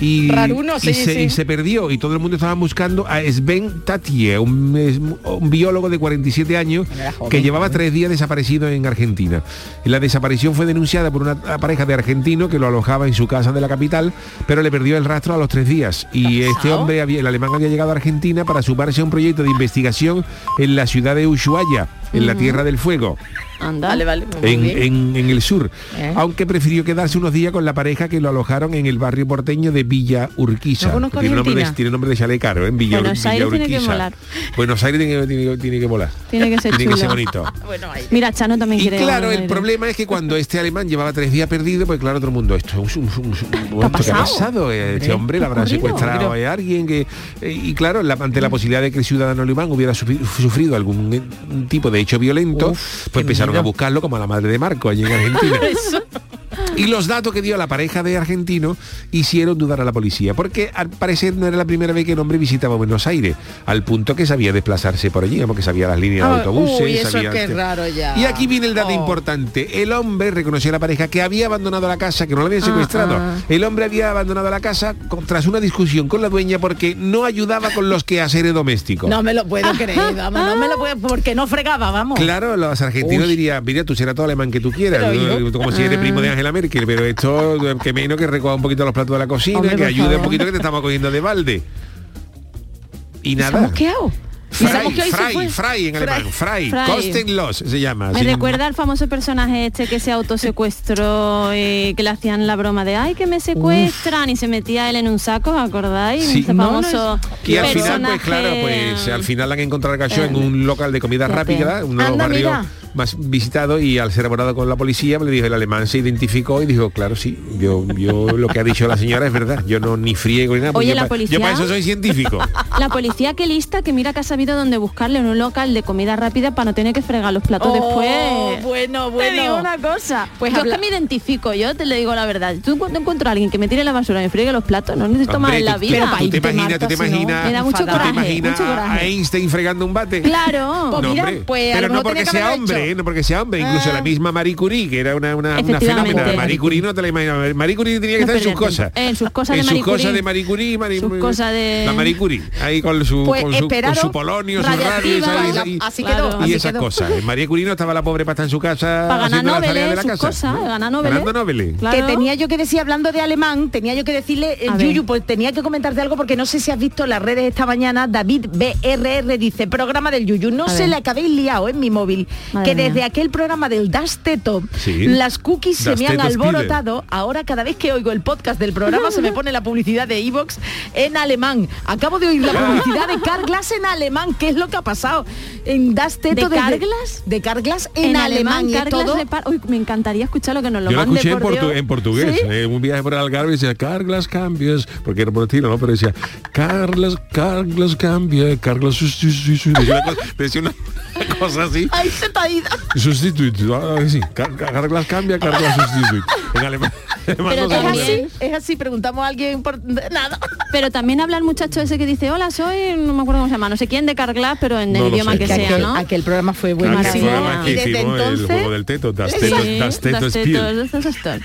y, Raruno, y sí, se, sí. y se perdió y todo el mundo estaba buscando a Sven Tatie, un, biólogo de 47 años joven, que llevaba tres días desaparecido en Argentina. Y la desaparición fue denunciada por una pareja de argentinos que lo alojaba en su casa de la capital, pero le perdió el rastro a los tres días. Y este hombre, había, el alemán, había llegado a Argentina para sumarse a un proyecto de investigación en la ciudad de Ushuaia, en la Tierra del Fuego Anda. Vale, vale. muy en, bien. en- en el sur, Eh. aunque prefirió quedarse unos días con la pareja que lo alojaron en el barrio porteño de Villa Urquiza. No tiene, nombre de, tiene nombre de chalet caro, ¿eh? Villa, Buenos Villa Aires tiene que Urquiza. molar. Buenos Aires tiene, que- tiene que- tiene que volar. Tiene que ser Tiene que ser bonito. Bueno. Mira, Chano también Y quiere claro, Buenos el problema es que cuando este alemán llevaba tres días perdido, pues claro, todo el mundo, esto es un, un- un- un- ¿esto ¿qué ha pasado? pasado? Eh, Este hombre le habrá secuestrado a alguien que. eh, y claro, la- ante la posibilidad de que el ciudadano alemán hubiera sufri- sufrido algún tipo de hecho violento, pues empezaron a buscarlo como a la madre de Marco allí en Argentina. Y los datos que dio la pareja de argentinos hicieron dudar a la policía, porque al parecer no era la primera vez que el hombre visitaba Buenos Aires, al punto que sabía desplazarse por allí, porque sabía las líneas de Ah, autobuses. uy, eso sabía- es que es raro ya. Y aquí viene el dato Oh. importante. El hombre reconoció a la pareja que había abandonado la casa, que no la habían secuestrado. ah. El hombre había abandonado la casa tras una discusión con la dueña porque no ayudaba con los quehaceres domésticos. No me lo puedo creer, vamos, no me lo puedo, porque no fregaba, vamos. Claro, los argentinos Uy. dirían, mira, tú serás todo alemán que tú quieras, como si eres primo de Angela Merkel, pero esto que menos que recoja un poquito los platos de la cocina, Hombre, que ayude un poquito que te estamos cogiendo de balde. Y ¿Se ha nada. Fry, fry, fry en alemán, fry, Fry. Kostenlos se llama. Me recuerda al famoso personaje este que se autosecuestró y que le hacían la broma de ay que me secuestran y se metía él en un saco, ¿os ¿acordáis? Sí. Ese No, famoso Y al final, pues claro, pues al final la han encontrado el cacho en un local de comida rápida, pena. uno de los Anda, barrios mira. Más visitados y al ser abordado con la policía, pues, le dijo, el alemán se identificó y dijo, claro, sí, yo, yo lo que ha dicho la señora es verdad, yo no ni friego ni nada, porque Oye, yo, la pa- policía- yo para eso soy científico. La policía que lista que mira que ha sabido dónde buscarle en un local de comida rápida para no tener que fregar los platos Oh, después. bueno, Te digo bueno. una cosa. Pues Pues yo habla- es que me identifico, yo te le digo la verdad. Tú cuando encuentro a alguien que me tire la basura y me friegue los platos, no necesito más Hombre, en la tú- vida. Pero tú ahí te imaginas, tú te imaginas, me da mucho tú te coraje, imaginas mucho coraje. a Einstein fregando un bate. Claro. Pues No, mira, hombre, pues pero no porque sea haber hombre, no porque sea hombre, incluso Ah. la misma Marie Curie, que era una, una, fenómena. Marie Curie no te la imaginas. Marie Curie tenía que No estar en sus cosas. En sus cosas de En sus Marie cosas de Marie Curie, Marie- Sus cosas de- La Marie Curie, ahí con su, Pues con su, con esperaros, su polonio, su radio y, esa- y- así Claro. quedó. y así esas quedó. cosas. En María Curie no estaba la pobre para estar en su casa Para ganar haciendo las tareas de noveles, la sus casa. cosas, ¿no? ganar noveles. Ganando noveles. Claro. Que tenía yo que decir, hablando de alemán, tenía yo que decirle, eh. Yuyu, pues tenía que comentarte algo porque no sé si has visto las redes esta mañana, David BRR dice, programa del Yuyu, no se ver. le acabéis liado en mi móvil, Madre que desde aquel programa del Das Teto, Sí. las cookies se Das me han alborotado, ahora cada vez que oigo el podcast del programa se me pone la publicidad de Evox en alemán. Acabo de oír la publicidad de Carglass en alemán, ¿qué es lo que ha pasado? En Das Teto ¿De Carglass? De Carglass en, alemán, y es Carglass todo- Uy, me encantaría escuchar lo que nos lo Yo mande escuché en, por portu- Dios. en portugués, ¿Sí? eh, un viaje por el Algarve y decía Carglas cambios, porque era por estilo, ¿no? Pero decía Carlos, Carlos cambia, Carlos sustituye, decía una cosa, decía una cosa así. Ay, se te ha ido. Sustituye, ah, sí, Car- Carglas cambia, Carlos sustituye. En alemán. Pero no Es así, es así, preguntamos a alguien por nada. Pero también habla el muchacho ese que dice, hola, soy, no me acuerdo cómo se llama, no sé quién de Carglass, pero en No el lo idioma sé. que Que sea, aquel, ¿no? aquel programa fue buenísimo. que Y desde hicimos el entonces- juego del teto, das Sí, tetos, das tetos das tetos, das tetos.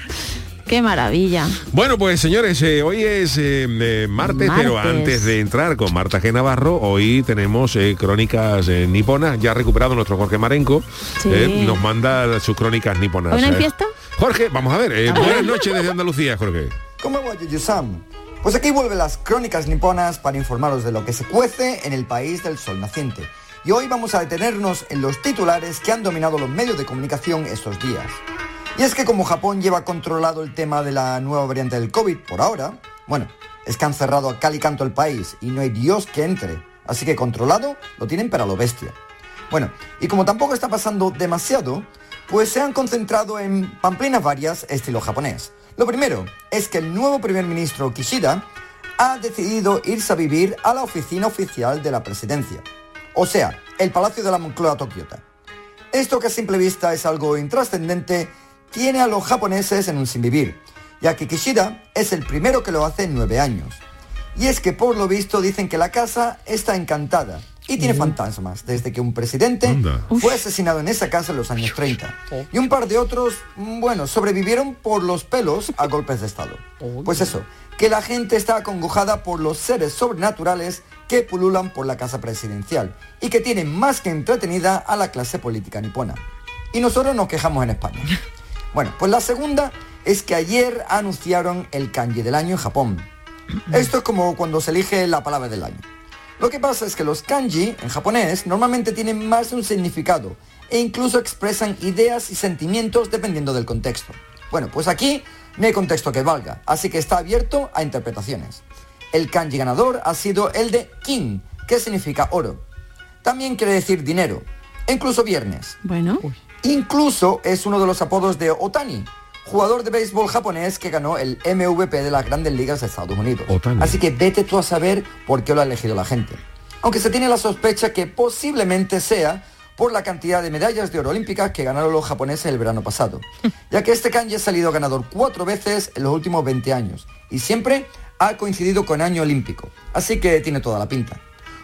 Qué maravilla. Bueno, pues señores, eh, hoy es eh, eh, martes, pero antes de entrar con Marta G. Navarro, hoy tenemos eh, crónicas eh, niponas, ya ha recuperado nuestro Jorge Marenco, Sí. eh, nos manda sus crónicas niponas. ¿Hoy no hay fiesta? Jorge, vamos a ver, eh, buenas noches desde Andalucía, Jorge. ¿Cómo va Yuyu-san? Pues aquí vuelven las crónicas niponas para informaros de lo que se cuece en el país del sol naciente. Y hoy vamos a detenernos en los titulares que han dominado los medios de comunicación estos días. Y es que como Japón lleva controlado el tema de la nueva variante del COVID por ahora, bueno, es que han cerrado a cal y canto el país y no hay Dios que entre. Así que controlado lo tienen para lo bestia. Bueno, y como tampoco está pasando demasiado, pues se han concentrado en pamplinas varias estilo japonés. Lo primero es que el nuevo primer ministro Kishida ha decidido irse a vivir a la oficina oficial de la presidencia. O sea, el Palacio de la Moncloa Tokiota. Esto que a simple vista es algo intrascendente, tiene a los japoneses en un sinvivir, ya que Kishida es el primero que lo hace en nueve años. Y es que por lo visto dicen que la casa está encantada y tiene fantasmas, desde que un presidente Anda. fue asesinado en esa casa en los años 30. Y un par de otros, mm, bueno, sobrevivieron por los pelos a golpes de Estado. Pues eso, que la gente está acongojada por los seres sobrenaturales que pululan por la casa presidencial y que tienen más que entretenida a la clase política nipona. Y nosotros nos quejamos en España. Bueno, pues la segunda es que ayer anunciaron el kanji del año en Japón. Esto es como cuando se elige la palabra del año. Lo que pasa es que los kanji en japonés normalmente tienen más de un significado e incluso expresan ideas y sentimientos dependiendo del contexto. Bueno, pues aquí no hay contexto que valga, así que está abierto a interpretaciones. El kanji ganador ha sido el de kin, que significa oro. También quiere decir dinero, e incluso viernes. Bueno, Incluso es uno de los apodos de Otani, jugador de béisbol japonés que ganó el MVP de las grandes ligas de Estados Unidos. Así que vete tú a saber por qué lo ha elegido la gente. Aunque se tiene la sospecha que posiblemente sea por la cantidad de medallas de oro olímpicas que ganaron los japoneses el verano pasado, ya que este kanji ha salido ganador cuatro veces en los últimos 20 años y siempre ha coincidido con año olímpico, así que tiene toda la pinta.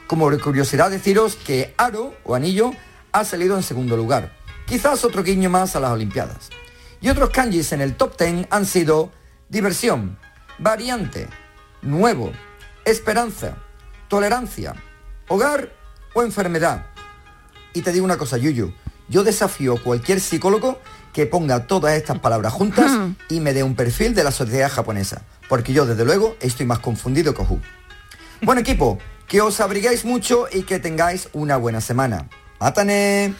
Como curiosidad deciros que aro o anillo ha salido en segundo lugar, quizás otro guiño más a las Olimpiadas. Y otros kanjis en el top 10 han sido diversión, variante, nuevo, esperanza, tolerancia, hogar o enfermedad. Y te digo una cosa, Yuyu, yo desafío a cualquier psicólogo que ponga todas estas palabras juntas y me dé un perfil de la sociedad japonesa, porque yo desde luego estoy más confundido que Oju. Buen equipo, que os abrigáis mucho y que tengáis una buena semana. ¡Atane!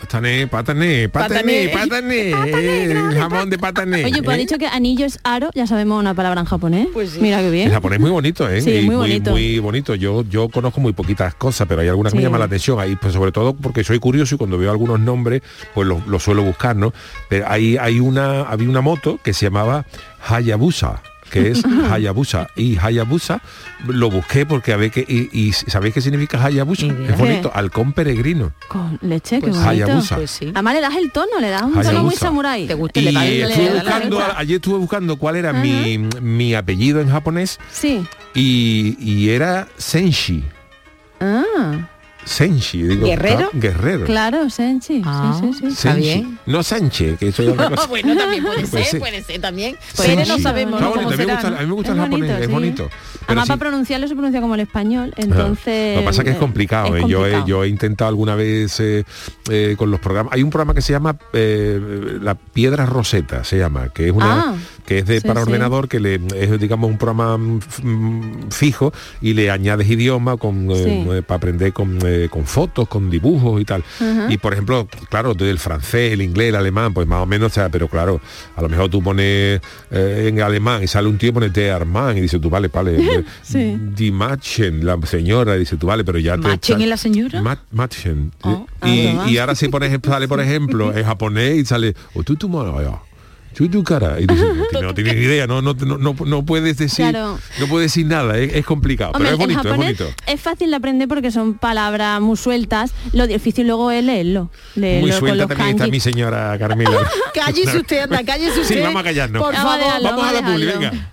Patané, patané, patané, patané, el jamón de patané. oye, pues ha ¿eh? dicho que anillo es aro, ya sabemos una palabra en japonés. Pues sí. Mira qué bien. El japonés es muy bonito, ¿eh? Sí, muy bonito. muy bonito. Yo, yo conozco muy poquitas cosas, pero hay algunas que me llaman la atención. Ahí, pues sobre todo porque soy curioso y cuando veo algunos nombres, pues los lo suelo buscar, ¿no? Pero hay, hay una, había una moto que se llamaba Hayabusa que es Hayabusa y Hayabusa lo busqué porque a ver que y, y ¿sabéis qué significa Hayabusa? Es bonito, halcón peregrino. Con leche, qué Pues bonito. Hayabusa. Pues sí. Además le das el tono, le das un tono muy samurái. ¿Te gusta? Y Le da- estuve le da la buscando, ayer estuve buscando cuál era mi, mi apellido en japonés Sí. y, y era Senshi. Ah, Senshi, digo. ¿Guerrero? ah, guerrero. claro, Senchi. Ah. Sí, sí, sí. Está Senshi. bien. No Sánchez, que eso es otra cosa. bueno, también puede Pues ser, puede ser también. Pues Pero no sabemos Está ¿no? bonito, cómo a mí me gusta, ¿no? a mí me gusta Es japonés, bonito, es sí. bonito. Además sí- para pronunciarlo se pronuncia como el español, entonces... Lo que pasa es que es complicado. es ¿eh? Yo, he, complicado. yo he intentado alguna vez eh, eh, con los programas. Hay un programa que se llama eh, La Piedra Roseta, se llama, que es una Ah, que es de sí, para sí. ordenador, que le es digamos un programa mm, mm, fijo y le añades idioma con eh, eh, para aprender con, eh, con fotos, con dibujos y tal. Y por ejemplo, claro, del francés, el inglés, el alemán, pues más o menos, o sea, pero claro, a lo mejor tú pones eh, en alemán y sale un tío y pone de Armand y dice tú, vale, vale, eh, Sí. Die Machen, la señora, dice tú, vale, pero ya te... ¿Machen es la señora? Ma- Machen. Oh, y, ah, y ahora si pones, sale, por ejemplo, en japonés y sale, o tú tu tu cara. Y tú dices, no, tienes ni idea, no, no, no, no, puedes decir, Claro. no puedes decir nada, es, es complicado, Hombre, pero es bonito, es bonito. es fácil de aprender porque son palabras muy sueltas. Lo difícil luego es leerlo. leerlo Muy con suelta los también está kanji. mi señora Carmela. Cállese usted, anda, cállese usted. Sí, vamos a callarnos. Por Vamos a favor. dejarlo. Vamos a la Vamos a publi, venga.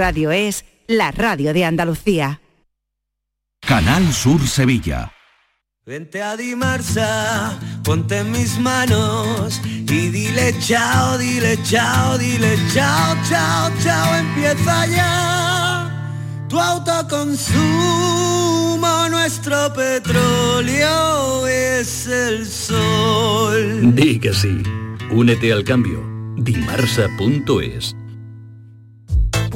Radio es la radio de Andalucía. Canal Sur Sevilla. Vente a Dimarsa, ponte en mis manos y dile chao, dile chao, dile chao, chao, chao, empieza ya tu autoconsumo, nuestro petróleo es el sol. Di que sí. Únete al cambio. Dimarsa.es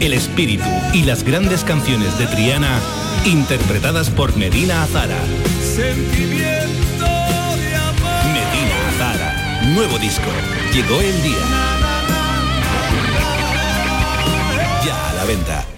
el espíritu y las grandes canciones de Triana interpretadas por Medina Azara. Sentimiento de amor. Medina Azara. Nuevo disco. Llegó el día. Ya a la venta.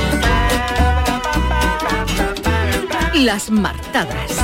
Las martadas.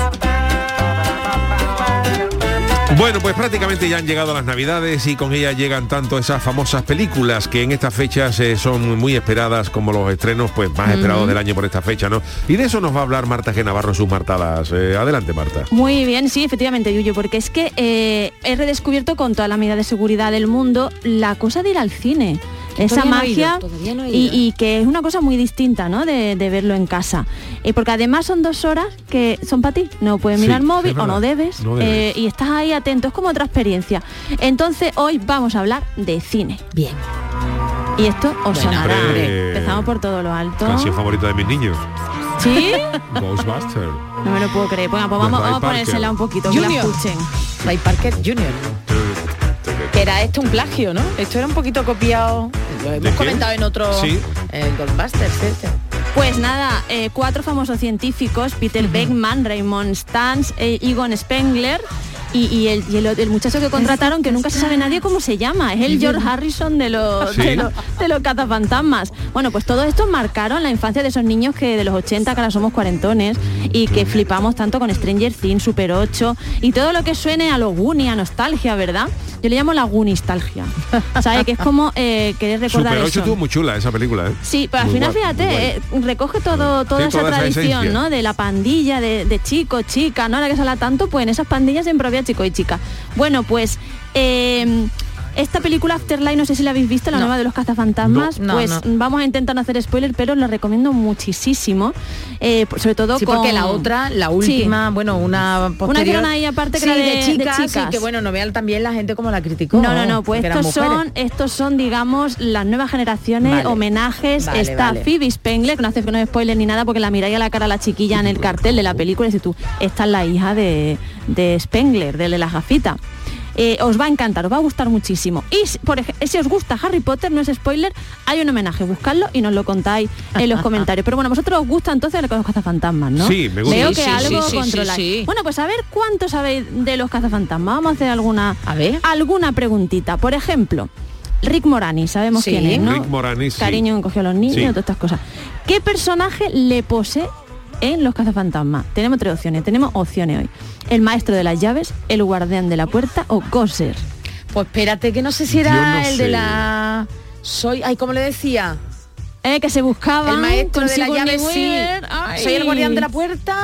Bueno, pues prácticamente ya han llegado las navidades y con ellas llegan tanto esas famosas películas que en estas fechas eh, son muy esperadas como los estrenos pues más esperados del año por esta fecha, ¿no? Y de eso nos va a hablar Marta G. Navarro en sus martadas. Eh, adelante, Marta. Muy bien, sí, efectivamente, Yuyo, porque es que eh, he redescubierto con toda la medida de seguridad del mundo la cosa de ir al cine. Esa no magia ido, no y, que es una cosa muy distinta, ¿no? De, de verlo en casa. Eh, porque además son dos horas que son para ti. No puedes Sí, mirar es móvil o no debes. No debes. eh, y estás ahí atento. Es como otra experiencia. Entonces hoy vamos a hablar de cine. Bien. Y esto os Bueno, sonará. hombre. Empezamos por todo lo alto. Canción favorita de mis niños. ¿Sí? Ghostbuster. No me lo puedo creer. Bueno, pues vamos, a Parker. ponérsela un poquito, que la Junior. escuchen. Ray Parker Jr. Que era esto un plagio, ¿no? Esto era un poquito copiado. Lo ¿De hemos comentado en otro Sí. el Ghostbusters, este. Pues nada, eh, cuatro famosos científicos, Peter Beckman, Raymond Stantz, eh, Egon Spengler y, y el, y el- el muchacho que contrataron, que nunca se sabe nadie cómo se llama, es el George Harrison de los, Sí. de los, de los cazafantasmas. Bueno, pues todos estos marcaron la infancia de esos niños que de los 80, que ahora somos cuarentones, y que flipamos tanto con Stranger Things, Super 8, y todo lo que suene a lo Goonie, a nostalgia, ¿verdad? Yo le llamo la Goonistalgia, ¿sabes? Que es como eh, querer recordar Super 8 eso. muy chula esa película, ¿eh? Sí, pero al Muy final guay, fíjate, eh, recoge todo, toda Sí, esa toda tradición. ¿no? De la pandilla, de, de chicos, chicas, ¿no? Ahora que se habla tanto, pues en esas pandillas siempre había chicos y chicas. Bueno, pues eh, Esta película Afterlife, no sé si la habéis visto, la No. nueva de los cazafantasmas, No, no, pues vamos a intentar no hacer spoiler, pero lo recomiendo muchísimo, eh, sobre todo Sí, con... porque la otra, la Sí. última, bueno, una posterior... hicieron ahí aparte que sí, era de- de, de chicas, chicas. que bueno, no vean también la gente como la criticó. No, no, no, pues estos son, estos son, digamos, las nuevas generaciones, Vale. homenajes. Vale, Está vale. Phoebe Spengler, que no hace que no spoiler ni nada, porque la miráis a la cara a la chiquilla en el cartel de la película y dices tú, esta es la hija de, de Spengler, del de las gafitas. Eh, os va a encantar, os va a gustar muchísimo. Y si- por ejemplo, si os gusta Harry Potter, no es spoiler, hay un homenaje, buscadlo y nos lo contáis en los comentarios. Pero bueno, a vosotros os gusta entonces los cazafantasmas, ¿no? Sí, me gusta. Veo Sí, que sí, algo sí, controláis. sí, sí. Bueno, pues a ver cuánto sabéis de los cazafantasmas. Vamos a hacer alguna, A ver. alguna preguntita. Por ejemplo, Rick Moranis, sabemos Sí. quién es, ¿no? Rick Moranis, sí. Cariño encogió a los niños, Sí. todas estas cosas. ¿Qué personaje le posee en Los cazafantasmas? Tenemos tres opciones, tenemos opciones hoy. El maestro de las llaves, el guardián de la puerta o Gosser. Pues espérate, que no sé si era no el de la... Soy... Ay, ¿cómo le decía? Eh, que se buscaba El maestro de la llave, sí. Weaver. Ay. ¿Soy el guardián de la puerta?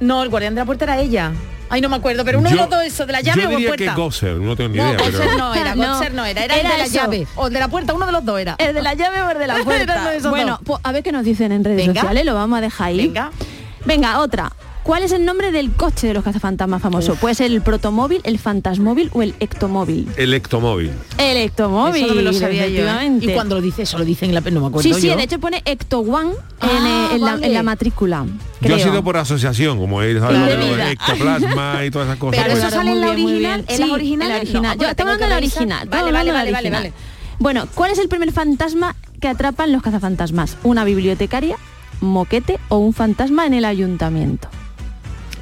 No, el guardián de la puerta era ella. Ay, no me acuerdo, pero uno de los dos, eso, de la llave Yo o diría puerta. que Gosser, no tengo ni no, idea. pero- Gosser no era, No, Gosser no era, era, el de la eso. llave. O el de la puerta, uno de los dos era. ¿El de la llave o el de la puerta? bueno, pues a ver qué nos dicen en redes Venga. sociales, lo vamos a dejar ahí. Venga. Venga, otra. ¿Cuál es el nombre del coche de los cazafantasmas famoso? Puede ser el protomóvil, el fantasmóvil o el ectomóvil. El ectomóvil. El ectomóvil, Eso no me lo sabía yo. ¿eh? Y cuando lo dice, eso lo dice en la no me acuerdo Sí, sí, yo. de hecho pone Ecto One en, Ah, eh, en la, vale. en la matrícula. Yo he creo. sido por asociación, como él sabe Y lo de ectoplasma y todas esas cosas. Pero eso sale en la original, en las Sí, originales. en la original. Yo que hablando de la original. Vale, vale, vale, la vale, original. Bueno, ¿cuál es el primer fantasma que atrapan los cazafantasmas? ¿Una bibliotecaria, moquete o un fantasma en el ayuntamiento?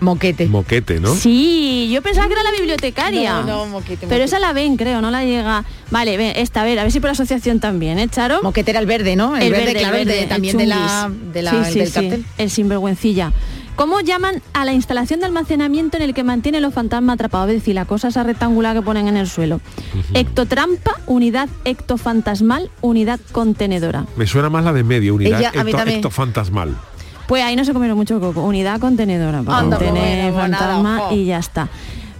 Moquete. Moquete, ¿no? Sí, yo pensaba que era la bibliotecaria. No, no, moquete, Pero moquete. esa la ven, creo, no la llega. Vale, ven, esta, a ver, a ver si por asociación también, ¿eh, Charo? Moquete era el verde, ¿no? El, verde, claro, el de- el también de la, de la, Sí, el sí, del sí, cartel. el sinvergüencilla. ¿Cómo llaman a la instalación de almacenamiento en el que mantiene los fantasmas atrapados? Es decir, la cosa esa rectangular que ponen en el suelo. Ectotrampa, unidad ectofantasmal, unidad contenedora. Me suena más la de medio, unidad Ella, a mí ecto- ectofantasmal. Pues ahí no se comieron mucho coco. Unidad contenedora para Anda, contener bueno, fantasma nada, y ya está.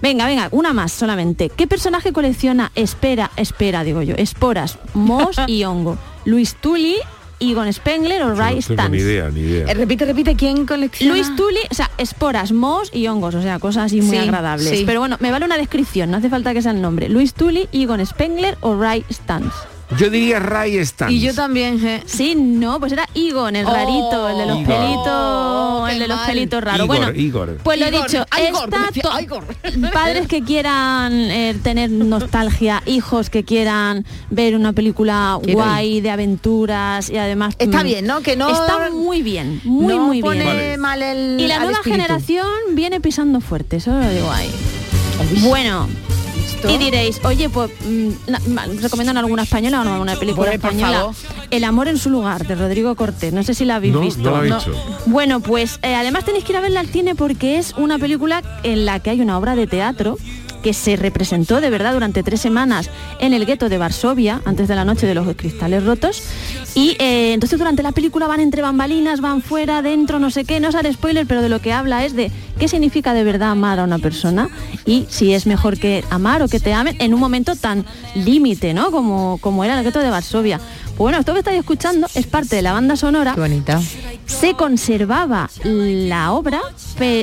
Venga, venga, una más solamente. ¿Qué personaje colecciona espera, espera, digo yo, esporas, mos y hongo? Luis Tully, Egon Spengler o Ray no Stantz. ni idea, ni idea. Eh, repite, repite, ¿quién colecciona? Luis Tully, o sea, esporas, mos y hongos, o sea, cosas así muy Sí, agradables. sí. Pero bueno, me vale una descripción, no hace falta que sea el nombre. Luis Tully, Egon Spengler o Ray Stantz. Yo diría Ray Stantz. Y yo también, eh. Sí, no, pues era Egon, el Oh, rarito, el de los Igor. pelitos, el de los mal. pelitos raros. Igor, bueno, Igor. pues lo Igor, dicho, Igor, esta Igor. padres que quieran eh, tener nostalgia, hijos que quieran ver una película Quiero guay de aventuras y además Está bien, ¿no? Que no- está muy bien, muy no muy pone bien. Vale. mal el Y la nueva espíritu. generación viene pisando fuerte, eso lo digo ahí. Bueno, Y diréis, oye, pues mm, recomiendan alguna española o no, una película Pues, española. El amor en su lugar, de Rodrigo Cortés. No sé si la habéis No, visto. no la he visto. Bueno, pues eh, además tenéis que ir a verla al cine porque es una película en la que hay una obra de teatro que se representó de verdad durante tres semanas en el gueto de Varsovia, antes de la noche de los cristales rotos. Y eh, entonces durante la película van entre bambalinas, van fuera, dentro, no sé qué, no sale spoiler, pero de lo que habla es de qué significa de verdad amar a una persona y si es mejor que amar o que te amen en un momento tan límite, ¿no? Como, como era el gueto de Varsovia. Pues bueno, esto que estáis escuchando es parte de la banda sonora Qué bonita. se conservaba la obra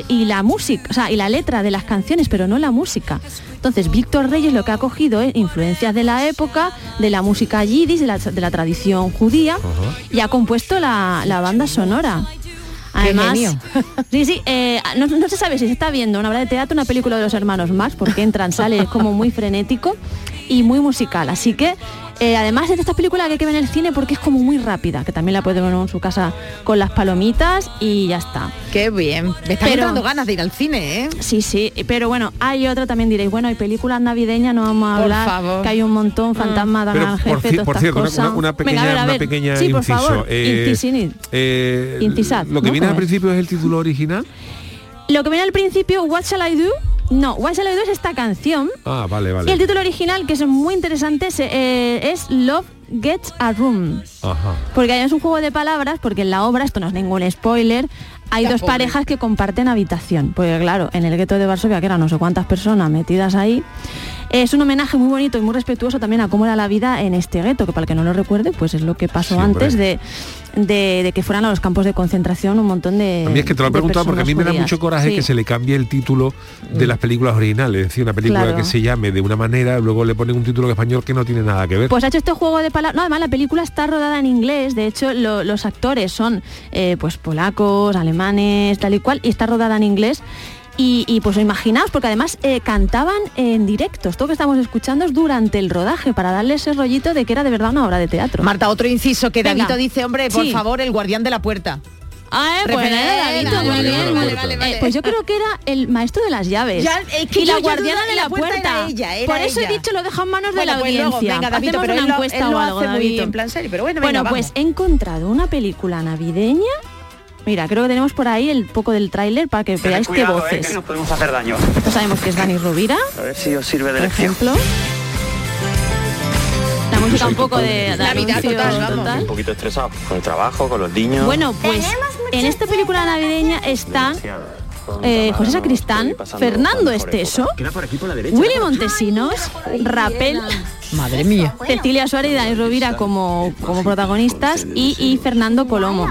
y la música, o sea, y la letra de las canciones, pero no la música. Entonces, Víctor Reyes lo que ha cogido es influencias de la época, de la música yiddish, de la, de la tradición judía, y ha compuesto la, la banda sonora. Además, genio. sí, sí, eh, no, no se sabe si se está viendo una obra de teatro, una película de los hermanos Marx, porque entran, sale, es como muy frenético y muy musical. Así que, eh, además es de estas películas que hay que ver en el cine porque es como muy rápida, que también la puede ver en su casa con las palomitas y ya está. Qué bien. Me están Pero- dando ganas de ir al cine, ¿eh? Sí, sí, pero bueno, hay otra también diréis, bueno, hay películas navideñas, no vamos a Por hablar, favor. que hay un montón, fantasmas, dan Pero al por, jefe, ci- todas por estas cierto, una, cosas. una- una pequeña, Venga, a ver, a una ver. pequeña sí, por inciso. favor, Eh, eh, Incisad, lo que ¿no? viene al principio es el título original. Lo que viene al principio, What Shall I Do? No, What Shall I Do es esta canción. Ah, vale, Y el vale. título original, que es muy interesante, se- eh, es Love Gets a Room. Ajá. Porque es un juego de palabras, porque en la obra, esto no es ningún spoiler, hay La dos pobre. parejas que comparten habitación. Porque claro, en el gueto de Varsovia, que eran no sé cuántas personas metidas ahí, es un homenaje muy bonito y muy respetuoso también a cómo era la vida en este gueto, que para el que no lo recuerde, pues es lo que pasó antes de, de, de que fueran a los campos de concentración un montón de A mí es que te lo he preguntado porque a mí me da mucho coraje Sí. que se le cambie el título de las películas originales. Es decir, una película Claro. que se llame de una manera, luego le ponen un título en español que no tiene nada que ver. Pues ha hecho este juego de palabras. No, además la película está rodada en inglés. De hecho, lo- los actores son eh, pues polacos, alemanes, tal y cual, y está rodada en inglés. Y, y, pues imaginaos, porque además eh, cantaban en directo. Esto que estamos escuchando es durante el rodaje, para darle ese rollito de que era de verdad una obra de teatro. Marta, otro inciso que Venga. Davito dice, hombre, por Sí. favor, el guardián de la puerta. Ah, eh, pues, eh, Davito, vale, muy vale, bien. vale, vale, vale. Eh, pues yo creo que era el maestro de las llaves. Ya, es que y la guardiana de la puerta puerta. era ella, era Por eso ella. he dicho, lo dejo en manos de la pues luego, audiencia. venga, Davito, Hacemos pero una él encuesta él lo o algo, hace muy Davito. en plan serio, pero bueno, Bueno, venga, pues vamos. he encontrado una película navideña. Mira, creo que tenemos por ahí el poco del tráiler para que veáis qué voces. nos podemos hacer daño. Esto sabemos que es Dani Rovira, A ver si os sirve de lección. ejemplo. La música un poco de, de Navidad total, vamos. total. Un poquito estresado con el trabajo, con los niños. Bueno, pues en esta película navideña están eh, José Sacristán, Fernando Esteso. Willy Montesinos, Rapel, Madre mía. Cecilia Suárez y Dani Rovira como, como protagonistas y, y Fernando Colomo.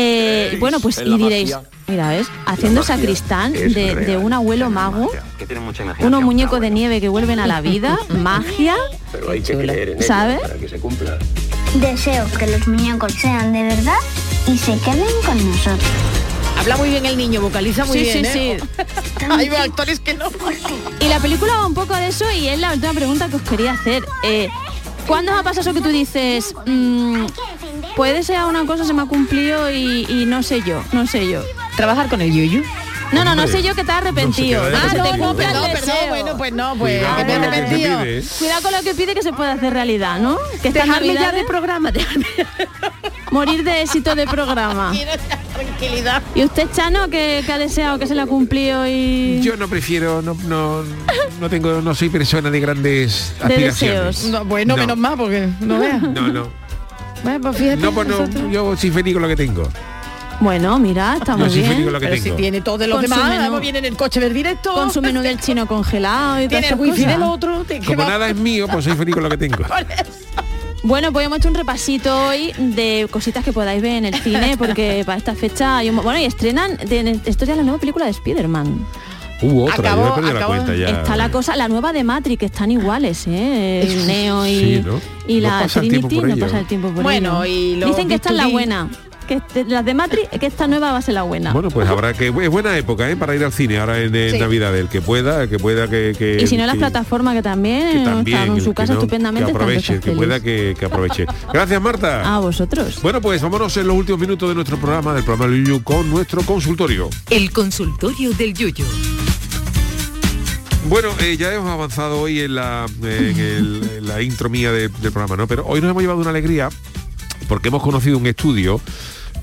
Eh, bueno, pues y diréis, mira, ¿ves? Haciendo sacristán de, de un abuelo mago, unos muñecos de nieve que vuelven a la vida, magia, Pero hay que creer en ¿sabes? para que se cumpla. Deseo que los muñecos sean de verdad y se queden con nosotros. Habla muy bien el niño, vocaliza muy Sí, bien, sí, ¿eh? Hay actores que no. Y la película va un poco de eso y es la última pregunta que os quería hacer. Eh, ¿Cuándo os ha pasado eso que tú dices, mm, puede ser una cosa se me ha cumplido y, y no sé yo, no sé yo? Trabajar con el yuyu. No, no, no sé yo que te has arrepentido. no Perdón, perdón, bueno, pues pues Cuidado me he con lo que se arrepentido. pide. Cuidado con lo que pide que se puede hacer realidad, ¿no? Que Dejarme ya de navidades, programa, dejarme morir de éxito de programa. quiero esa tranquilidad. ¿Y usted, Chano, que, que ha deseado que se le ha cumplido y Yo no prefiero, no, no, no tengo, no soy persona de grandes de aspiraciones. deseos? No, bueno, No. menos mal, porque no veas. No, no. Bueno, pues fíjate, No, pues no, yo soy feliz con lo que tengo. Bueno, mira, está muy bien. con lo que Pero si tiene todo de los demás, además viene en el coche del directo. Con su menú del chino congelado y todas tiene el wifi del otro. te- Como va- nada es mío, pues soy feliz con lo que tengo. Bueno, pues hemos hecho un repasito hoy de cositas que podáis ver en el cine, porque para esta fecha hay un... Bueno, y estrenan, de, esto ya es la nueva película de Spider-Man. Otra, Acabó- yo me he perdido la acabó- cuenta ya. Está la cosa, la nueva de Matrix, que están iguales, ¿eh? El Neo y, Sí, ¿no? y No la Trinity, no pasa el tiempo por Bueno, ello. y Dicen que esta es la B2B. buena, que este- las de Matrix, que esta nueva va a ser la buena. Bueno, pues habrá que es buena época ¿eh? para ir al cine ahora en, en Sí. Navidad, el que pueda, el que pueda que, que- y si no, las plataformas que también, que también, están en su casa no, estupendamente. que aproveche, el que pueda que, que aproveche. Gracias Marta. A vosotros. Bueno, pues vámonos en los últimos minutos de nuestro programa, del programa del Yuyu, con nuestro consultorio. El consultorio del Yuyu. Bueno, eh, ya hemos avanzado hoy en la, en el- en la intro mía de- del programa, ¿no? Pero hoy nos hemos llevado una alegría porque hemos conocido un estudio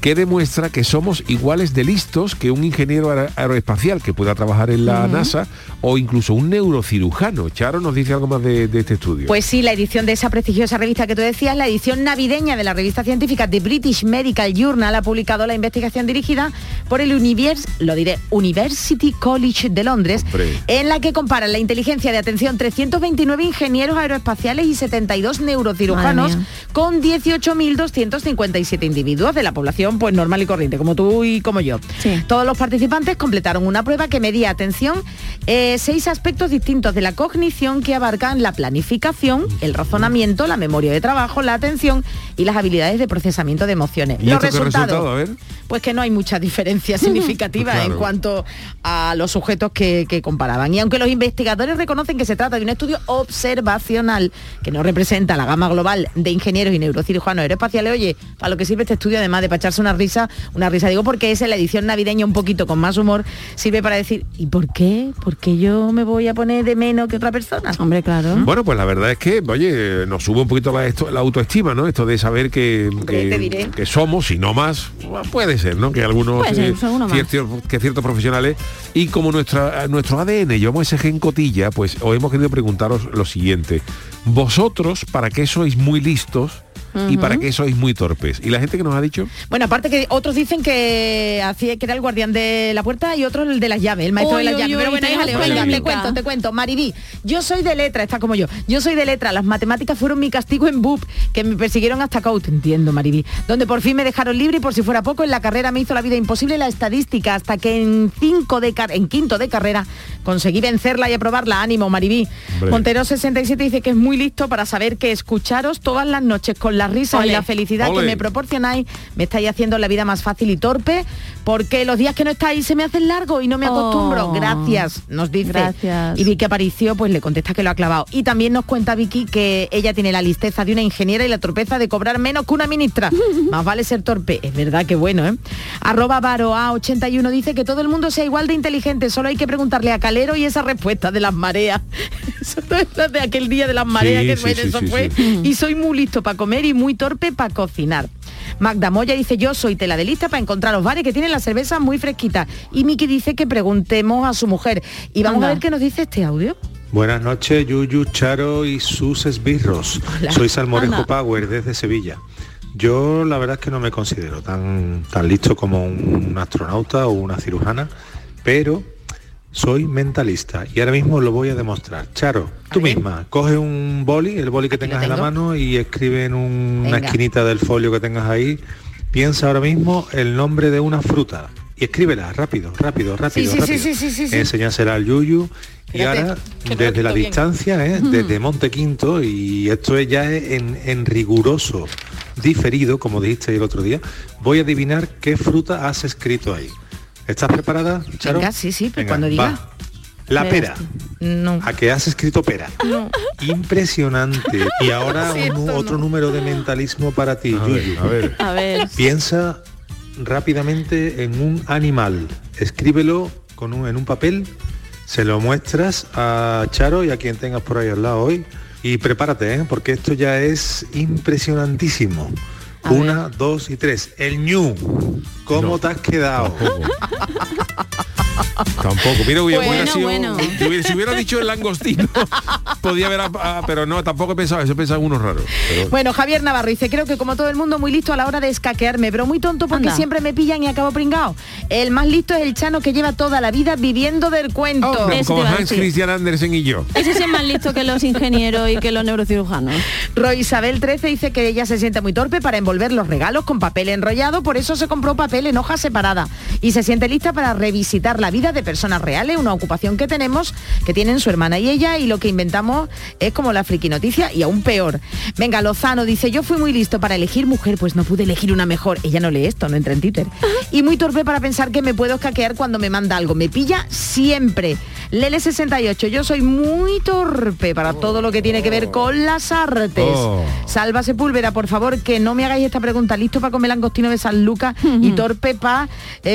que demuestra que somos iguales de listos que un ingeniero aer- aeroespacial que pueda trabajar en la NASA o incluso un neurocirujano. Charo nos dice algo más de, de este estudio. Pues sí, la edición de esa prestigiosa revista que tú decías, la edición navideña de la revista científica The British Medical Journal ha publicado la investigación dirigida por el Univers, lo diré, University College de Londres, Hombre. en la que comparan la inteligencia de atención 329 ingenieros aeroespaciales y 72 neurocirujanos con 18.257 individuos de la población pues normal y corriente, como tú y como yo. Sí. Todos los participantes completaron una prueba que medía, atención, eh, seis aspectos distintos de la cognición que abarcan la planificación, el razonamiento, la memoria de trabajo, la atención y las habilidades de procesamiento de emociones. ¿Y los resultados, resultado? A ver. pues que no hay mucha diferencia significativa Claro. en cuanto a los sujetos que, que comparaban. Y aunque los investigadores reconocen que se trata de un estudio observacional que no representa la gama global de ingenieros y neurocirujanos aeroespaciales, oye, para lo que sirve este estudio, además de para echarse una risa, una risa digo porque es en la edición navideña un poquito con más humor, sirve para decir, ¿y por qué? ¿Por qué yo me voy a poner de menos que otra persona? Hombre, claro. Bueno, pues la verdad es que, oye, nos sube un poquito la, esto- la autoestima, ¿no? Esto de saber que, Hombre, te diré. que, que somos, y no más, bueno, puede ser, ¿no? Que algunos, ser, eh, ciertos, que ciertos profesionales, y como nuestra, nuestro ADN llevamos ese gen cotilla, pues os hemos querido preguntaros lo siguiente. Vosotros, ¿para qué sois muy listos? Y para qué sois muy torpes. ¿Y la gente que nos ha dicho? Bueno, aparte que otros dicen que hacía que era el guardián de la puerta y otros el de las llaves, el maestro Uy, de las llaves. Pero bueno, déjale, venga, te cuento, te cuento. Maribí, yo soy de letra, está como yo. Yo soy de letra, las matemáticas fueron mi castigo en BUP, que me persiguieron hasta COU, te entiendo, Maribí. Donde por fin me dejaron libre y por si fuera poco, en la carrera me hizo la vida imposible la estadística, hasta que en cinco de car- en quinto de carrera conseguí vencerla y aprobarla. Ánimo, Maribí. Hombre. Montero 67 dice que es muy listo para saber que escucharos todas las noches con la risa Ole. y la felicidad Ole. que me proporcionáis me estáis haciendo la vida más fácil y torpe porque los días que no estáis se me hacen largos y no me acostumbro. Oh. Gracias, nos dice. Gracias. Y Vicky Aparicio pues le contesta que lo ha clavado. Y también nos cuenta Vicky que ella tiene la listeza de una ingeniera y la torpeza de cobrar menos que una ministra. más vale ser torpe. Es verdad que bueno, ¿eh? Arroba Varo A81 dice que todo el mundo sea igual de inteligente, solo hay que preguntarle a Calero y esa respuesta de las mareas. Eso de aquel día de las mareas Sí, que sí, bueno, sí, eso sí, fue. sí. Y soy muy listo para comer y muy torpe para cocinar. Magda Moya dice yo soy tela de lista para encontrar los bares que tienen la cerveza muy fresquita. Y Miki dice que preguntemos a su mujer. Y vamos Anda. a ver qué nos dice este audio. Buenas noches, Yuyu, Charo y sus esbirros. Hola. Soy Salmorejo Anda. Power desde Sevilla. Yo la verdad es que no me considero tan, tan listo como un astronauta o una cirujana, pero soy mentalista y ahora mismo lo voy a demostrar. Charo, tú misma, coge un boli, el boli que tengas en la mano y escribe en un- una esquinita del folio que tengas ahí, piensa ahora mismo el nombre de una fruta y escríbela rápido, rápido, rápido, sí, sí, rápido. sí, sí, sí, sí. Enseñásela al Yuyu y ahora desde la bien. distancia, ¿eh? desde Monte Quinto y esto es ya en, en riguroso diferido, como dijiste el otro día, voy a adivinar qué fruta has escrito ahí. ¿Estás preparada, Charo? Venga, sí, sí, pero Venga, cuando diga. va. La Me pera. No. A que has escrito pera. No. Impresionante. Y ahora Sí, un- esto otro número de mentalismo para ti, Yuyu. a ver. A ver. Piensa rápidamente en un animal. Escríbelo con un- en un papel, se lo muestras a Charo y a quien tengas por ahí al lado hoy. Y prepárate, ¿eh? porque esto ya es impresionantísimo. Una, dos y tres. El ñu. ¿Cómo te has quedado? Tampoco. Mira, hubiera, Bueno, hubiera sido- bueno. si hubiera- si hubiera dicho el langostino, podía haber, ah, pero no, tampoco he pensado eso, he pensado en uno raro. Pero- Bueno, Javier Navarro dice, creo que como todo el mundo muy listo a la hora de escaquearme, pero muy tonto porque Anda. siempre me pillan y acabo pringado. El más listo es el chano que lleva toda la vida viviendo del cuento. Eso como a Hans. Christian Andersen y yo. Ese sí es más listo que los ingenieros y que los neurocirujanos. Roy Isabel 13 dice que ella se siente muy torpe para envolver los regalos con papel enrollado, por eso se compró papel en hoja separada y se siente lista para revisitar la vida de personas reales, una ocupación que tenemos, que tienen su hermana y ella, y lo que inventamos es como la friki noticia y aún peor. Venga, Lozano dice, yo fui muy listo para elegir mujer, pues no pude elegir una mejor. Ella no lee esto, no entra en Twitter. Y muy torpe para pensar que me puedo escaquear cuando me manda algo. Me pilla siempre. Lele 68, yo soy muy torpe para todo lo que tiene que ver con las artes. Oh. Salva Sepúlveda, por favor, que no me hagáis esta pregunta. ¿Listo para comer langostino de San Lucas y torpe para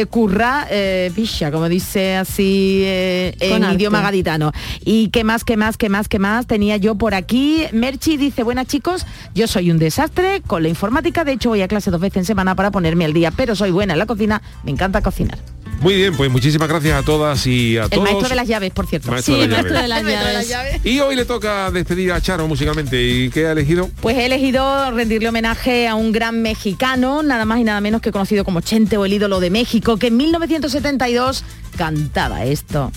currar eh, picha, como dice así eh, en arte. idioma gaditano? ¿Y qué más, qué más, qué más, qué más tenía yo por aquí? Merchi dice, buenas chicos, yo soy un desastre con la informática. De hecho, voy a clase dos veces en semana para ponerme al día, pero soy buena en la cocina. Me encanta cocinar. Muy bien, pues muchísimas gracias a todas y a El todos. maestro de las llaves, por cierto. Maestro Sí, de el El maestro de las llaves. Y hoy le toca despedir a Charo musicalmente. ¿Y qué ha elegido? Pues he elegido rendirle homenaje a un gran mexicano, nada más y nada menos que conocido como Chente o el ídolo de México, que en 1972 cantaba esto.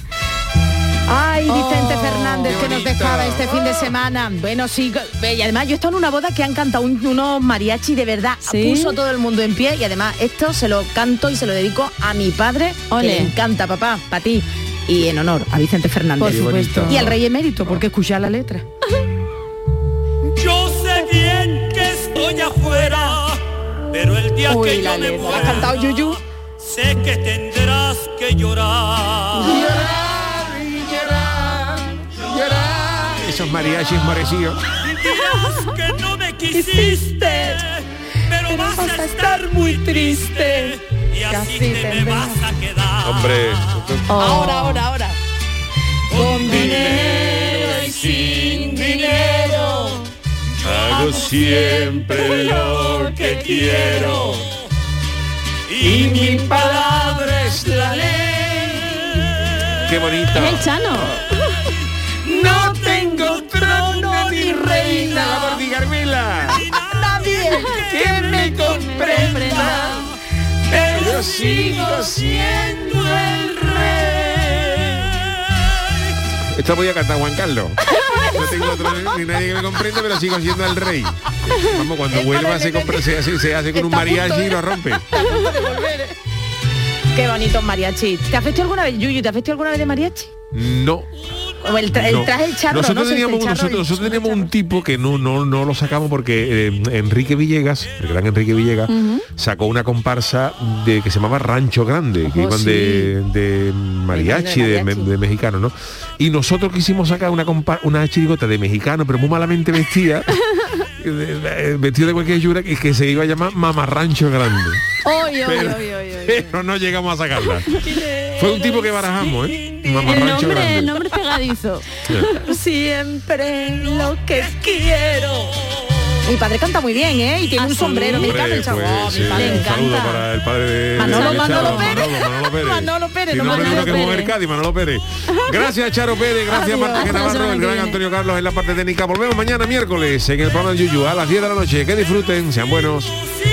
Ay, Vicente Oh, Fernández, qué que nos dejaba este fin de semana. Bueno, sí, y además yo he estado en una boda que han cantado un- unos mariachi de verdad. ¿Sí? Puso a todo el mundo en pie y además esto se lo canto y se lo dedico a mi padre, que Ole. le encanta, papá, para ti. Y en honor a Vicente Fernández. Por supuesto. Y al rey emérito, porque escucha la letra. Yo sé bien que estoy afuera, pero el día Uy, que la yo me letra. ¿La muera, has cantado, Yuyu? sé que tendrás que llorar. Esos mariachis marecidos. Dirás que no me quisiste, pero vas a estar muy triste y así te me vas a quedar. Hombre. Ahora, ahora, ahora. Con dinero y sin dinero, Hago siempre lo que quiero y mi palabra es la ley. Qué bonita. Es el Chano. Comprenda, pero sigo siendo el Esto voy a cantar Juan Carlos. No tengo otro, ni nadie que me comprenda, pero sigo siendo el rey. Vamos, cuando vuelva se, compra- se, hace, se hace con un mariachi y lo rompe. Qué bonito mariachi. ¿Te has vestido alguna vez, Yuyu? ¿Te has vestido alguna vez de mariachi? No. O el, tra- el No. traje el charro, nosotros ¿no? Teníamos, el charro nosotros, y- nosotros teníamos un tipo que no, no, no lo sacamos porque eh, Enrique Villegas, el gran Enrique Villegas, sacó una comparsa de que se llamaba Rancho Grande, que iban sí. de, de mariachi, De de, mariachi. de mexicano, ¿no? Y nosotros quisimos sacar una compa- una chirigota de mexicano, pero muy malamente vestida, de- vestido de cualquier yura, y que se iba a llamar Mamarrancho Grande. Oy, oy, Pero- oy. Pero no llegamos a sacarla. Fue un tipo que barajamos, ¿eh? El Mamarrancho nombre, el nombre pegadizo. Siempre lo que quiero. Mi padre canta muy bien, ¿eh? Y tiene un sombrero Hombre, mexicano, el chavo. pues, mi sí, padre. un saludo para el padre de Manolo, de Manolo Pérez. Manolo, Manolo Pérez. Manolo Pérez, Si no no, Manolo Pérez. mueve el Cádiz, Manolo Pérez. Gracias Charo Pérez, gracias Adiós. Martín Hasta la Navarro, el gran. Antonio Carlos en la parte técnica. Volvemos mañana miércoles en el programa de Yuyu a las 10 de la noche. Que disfruten, sean buenos. Sí.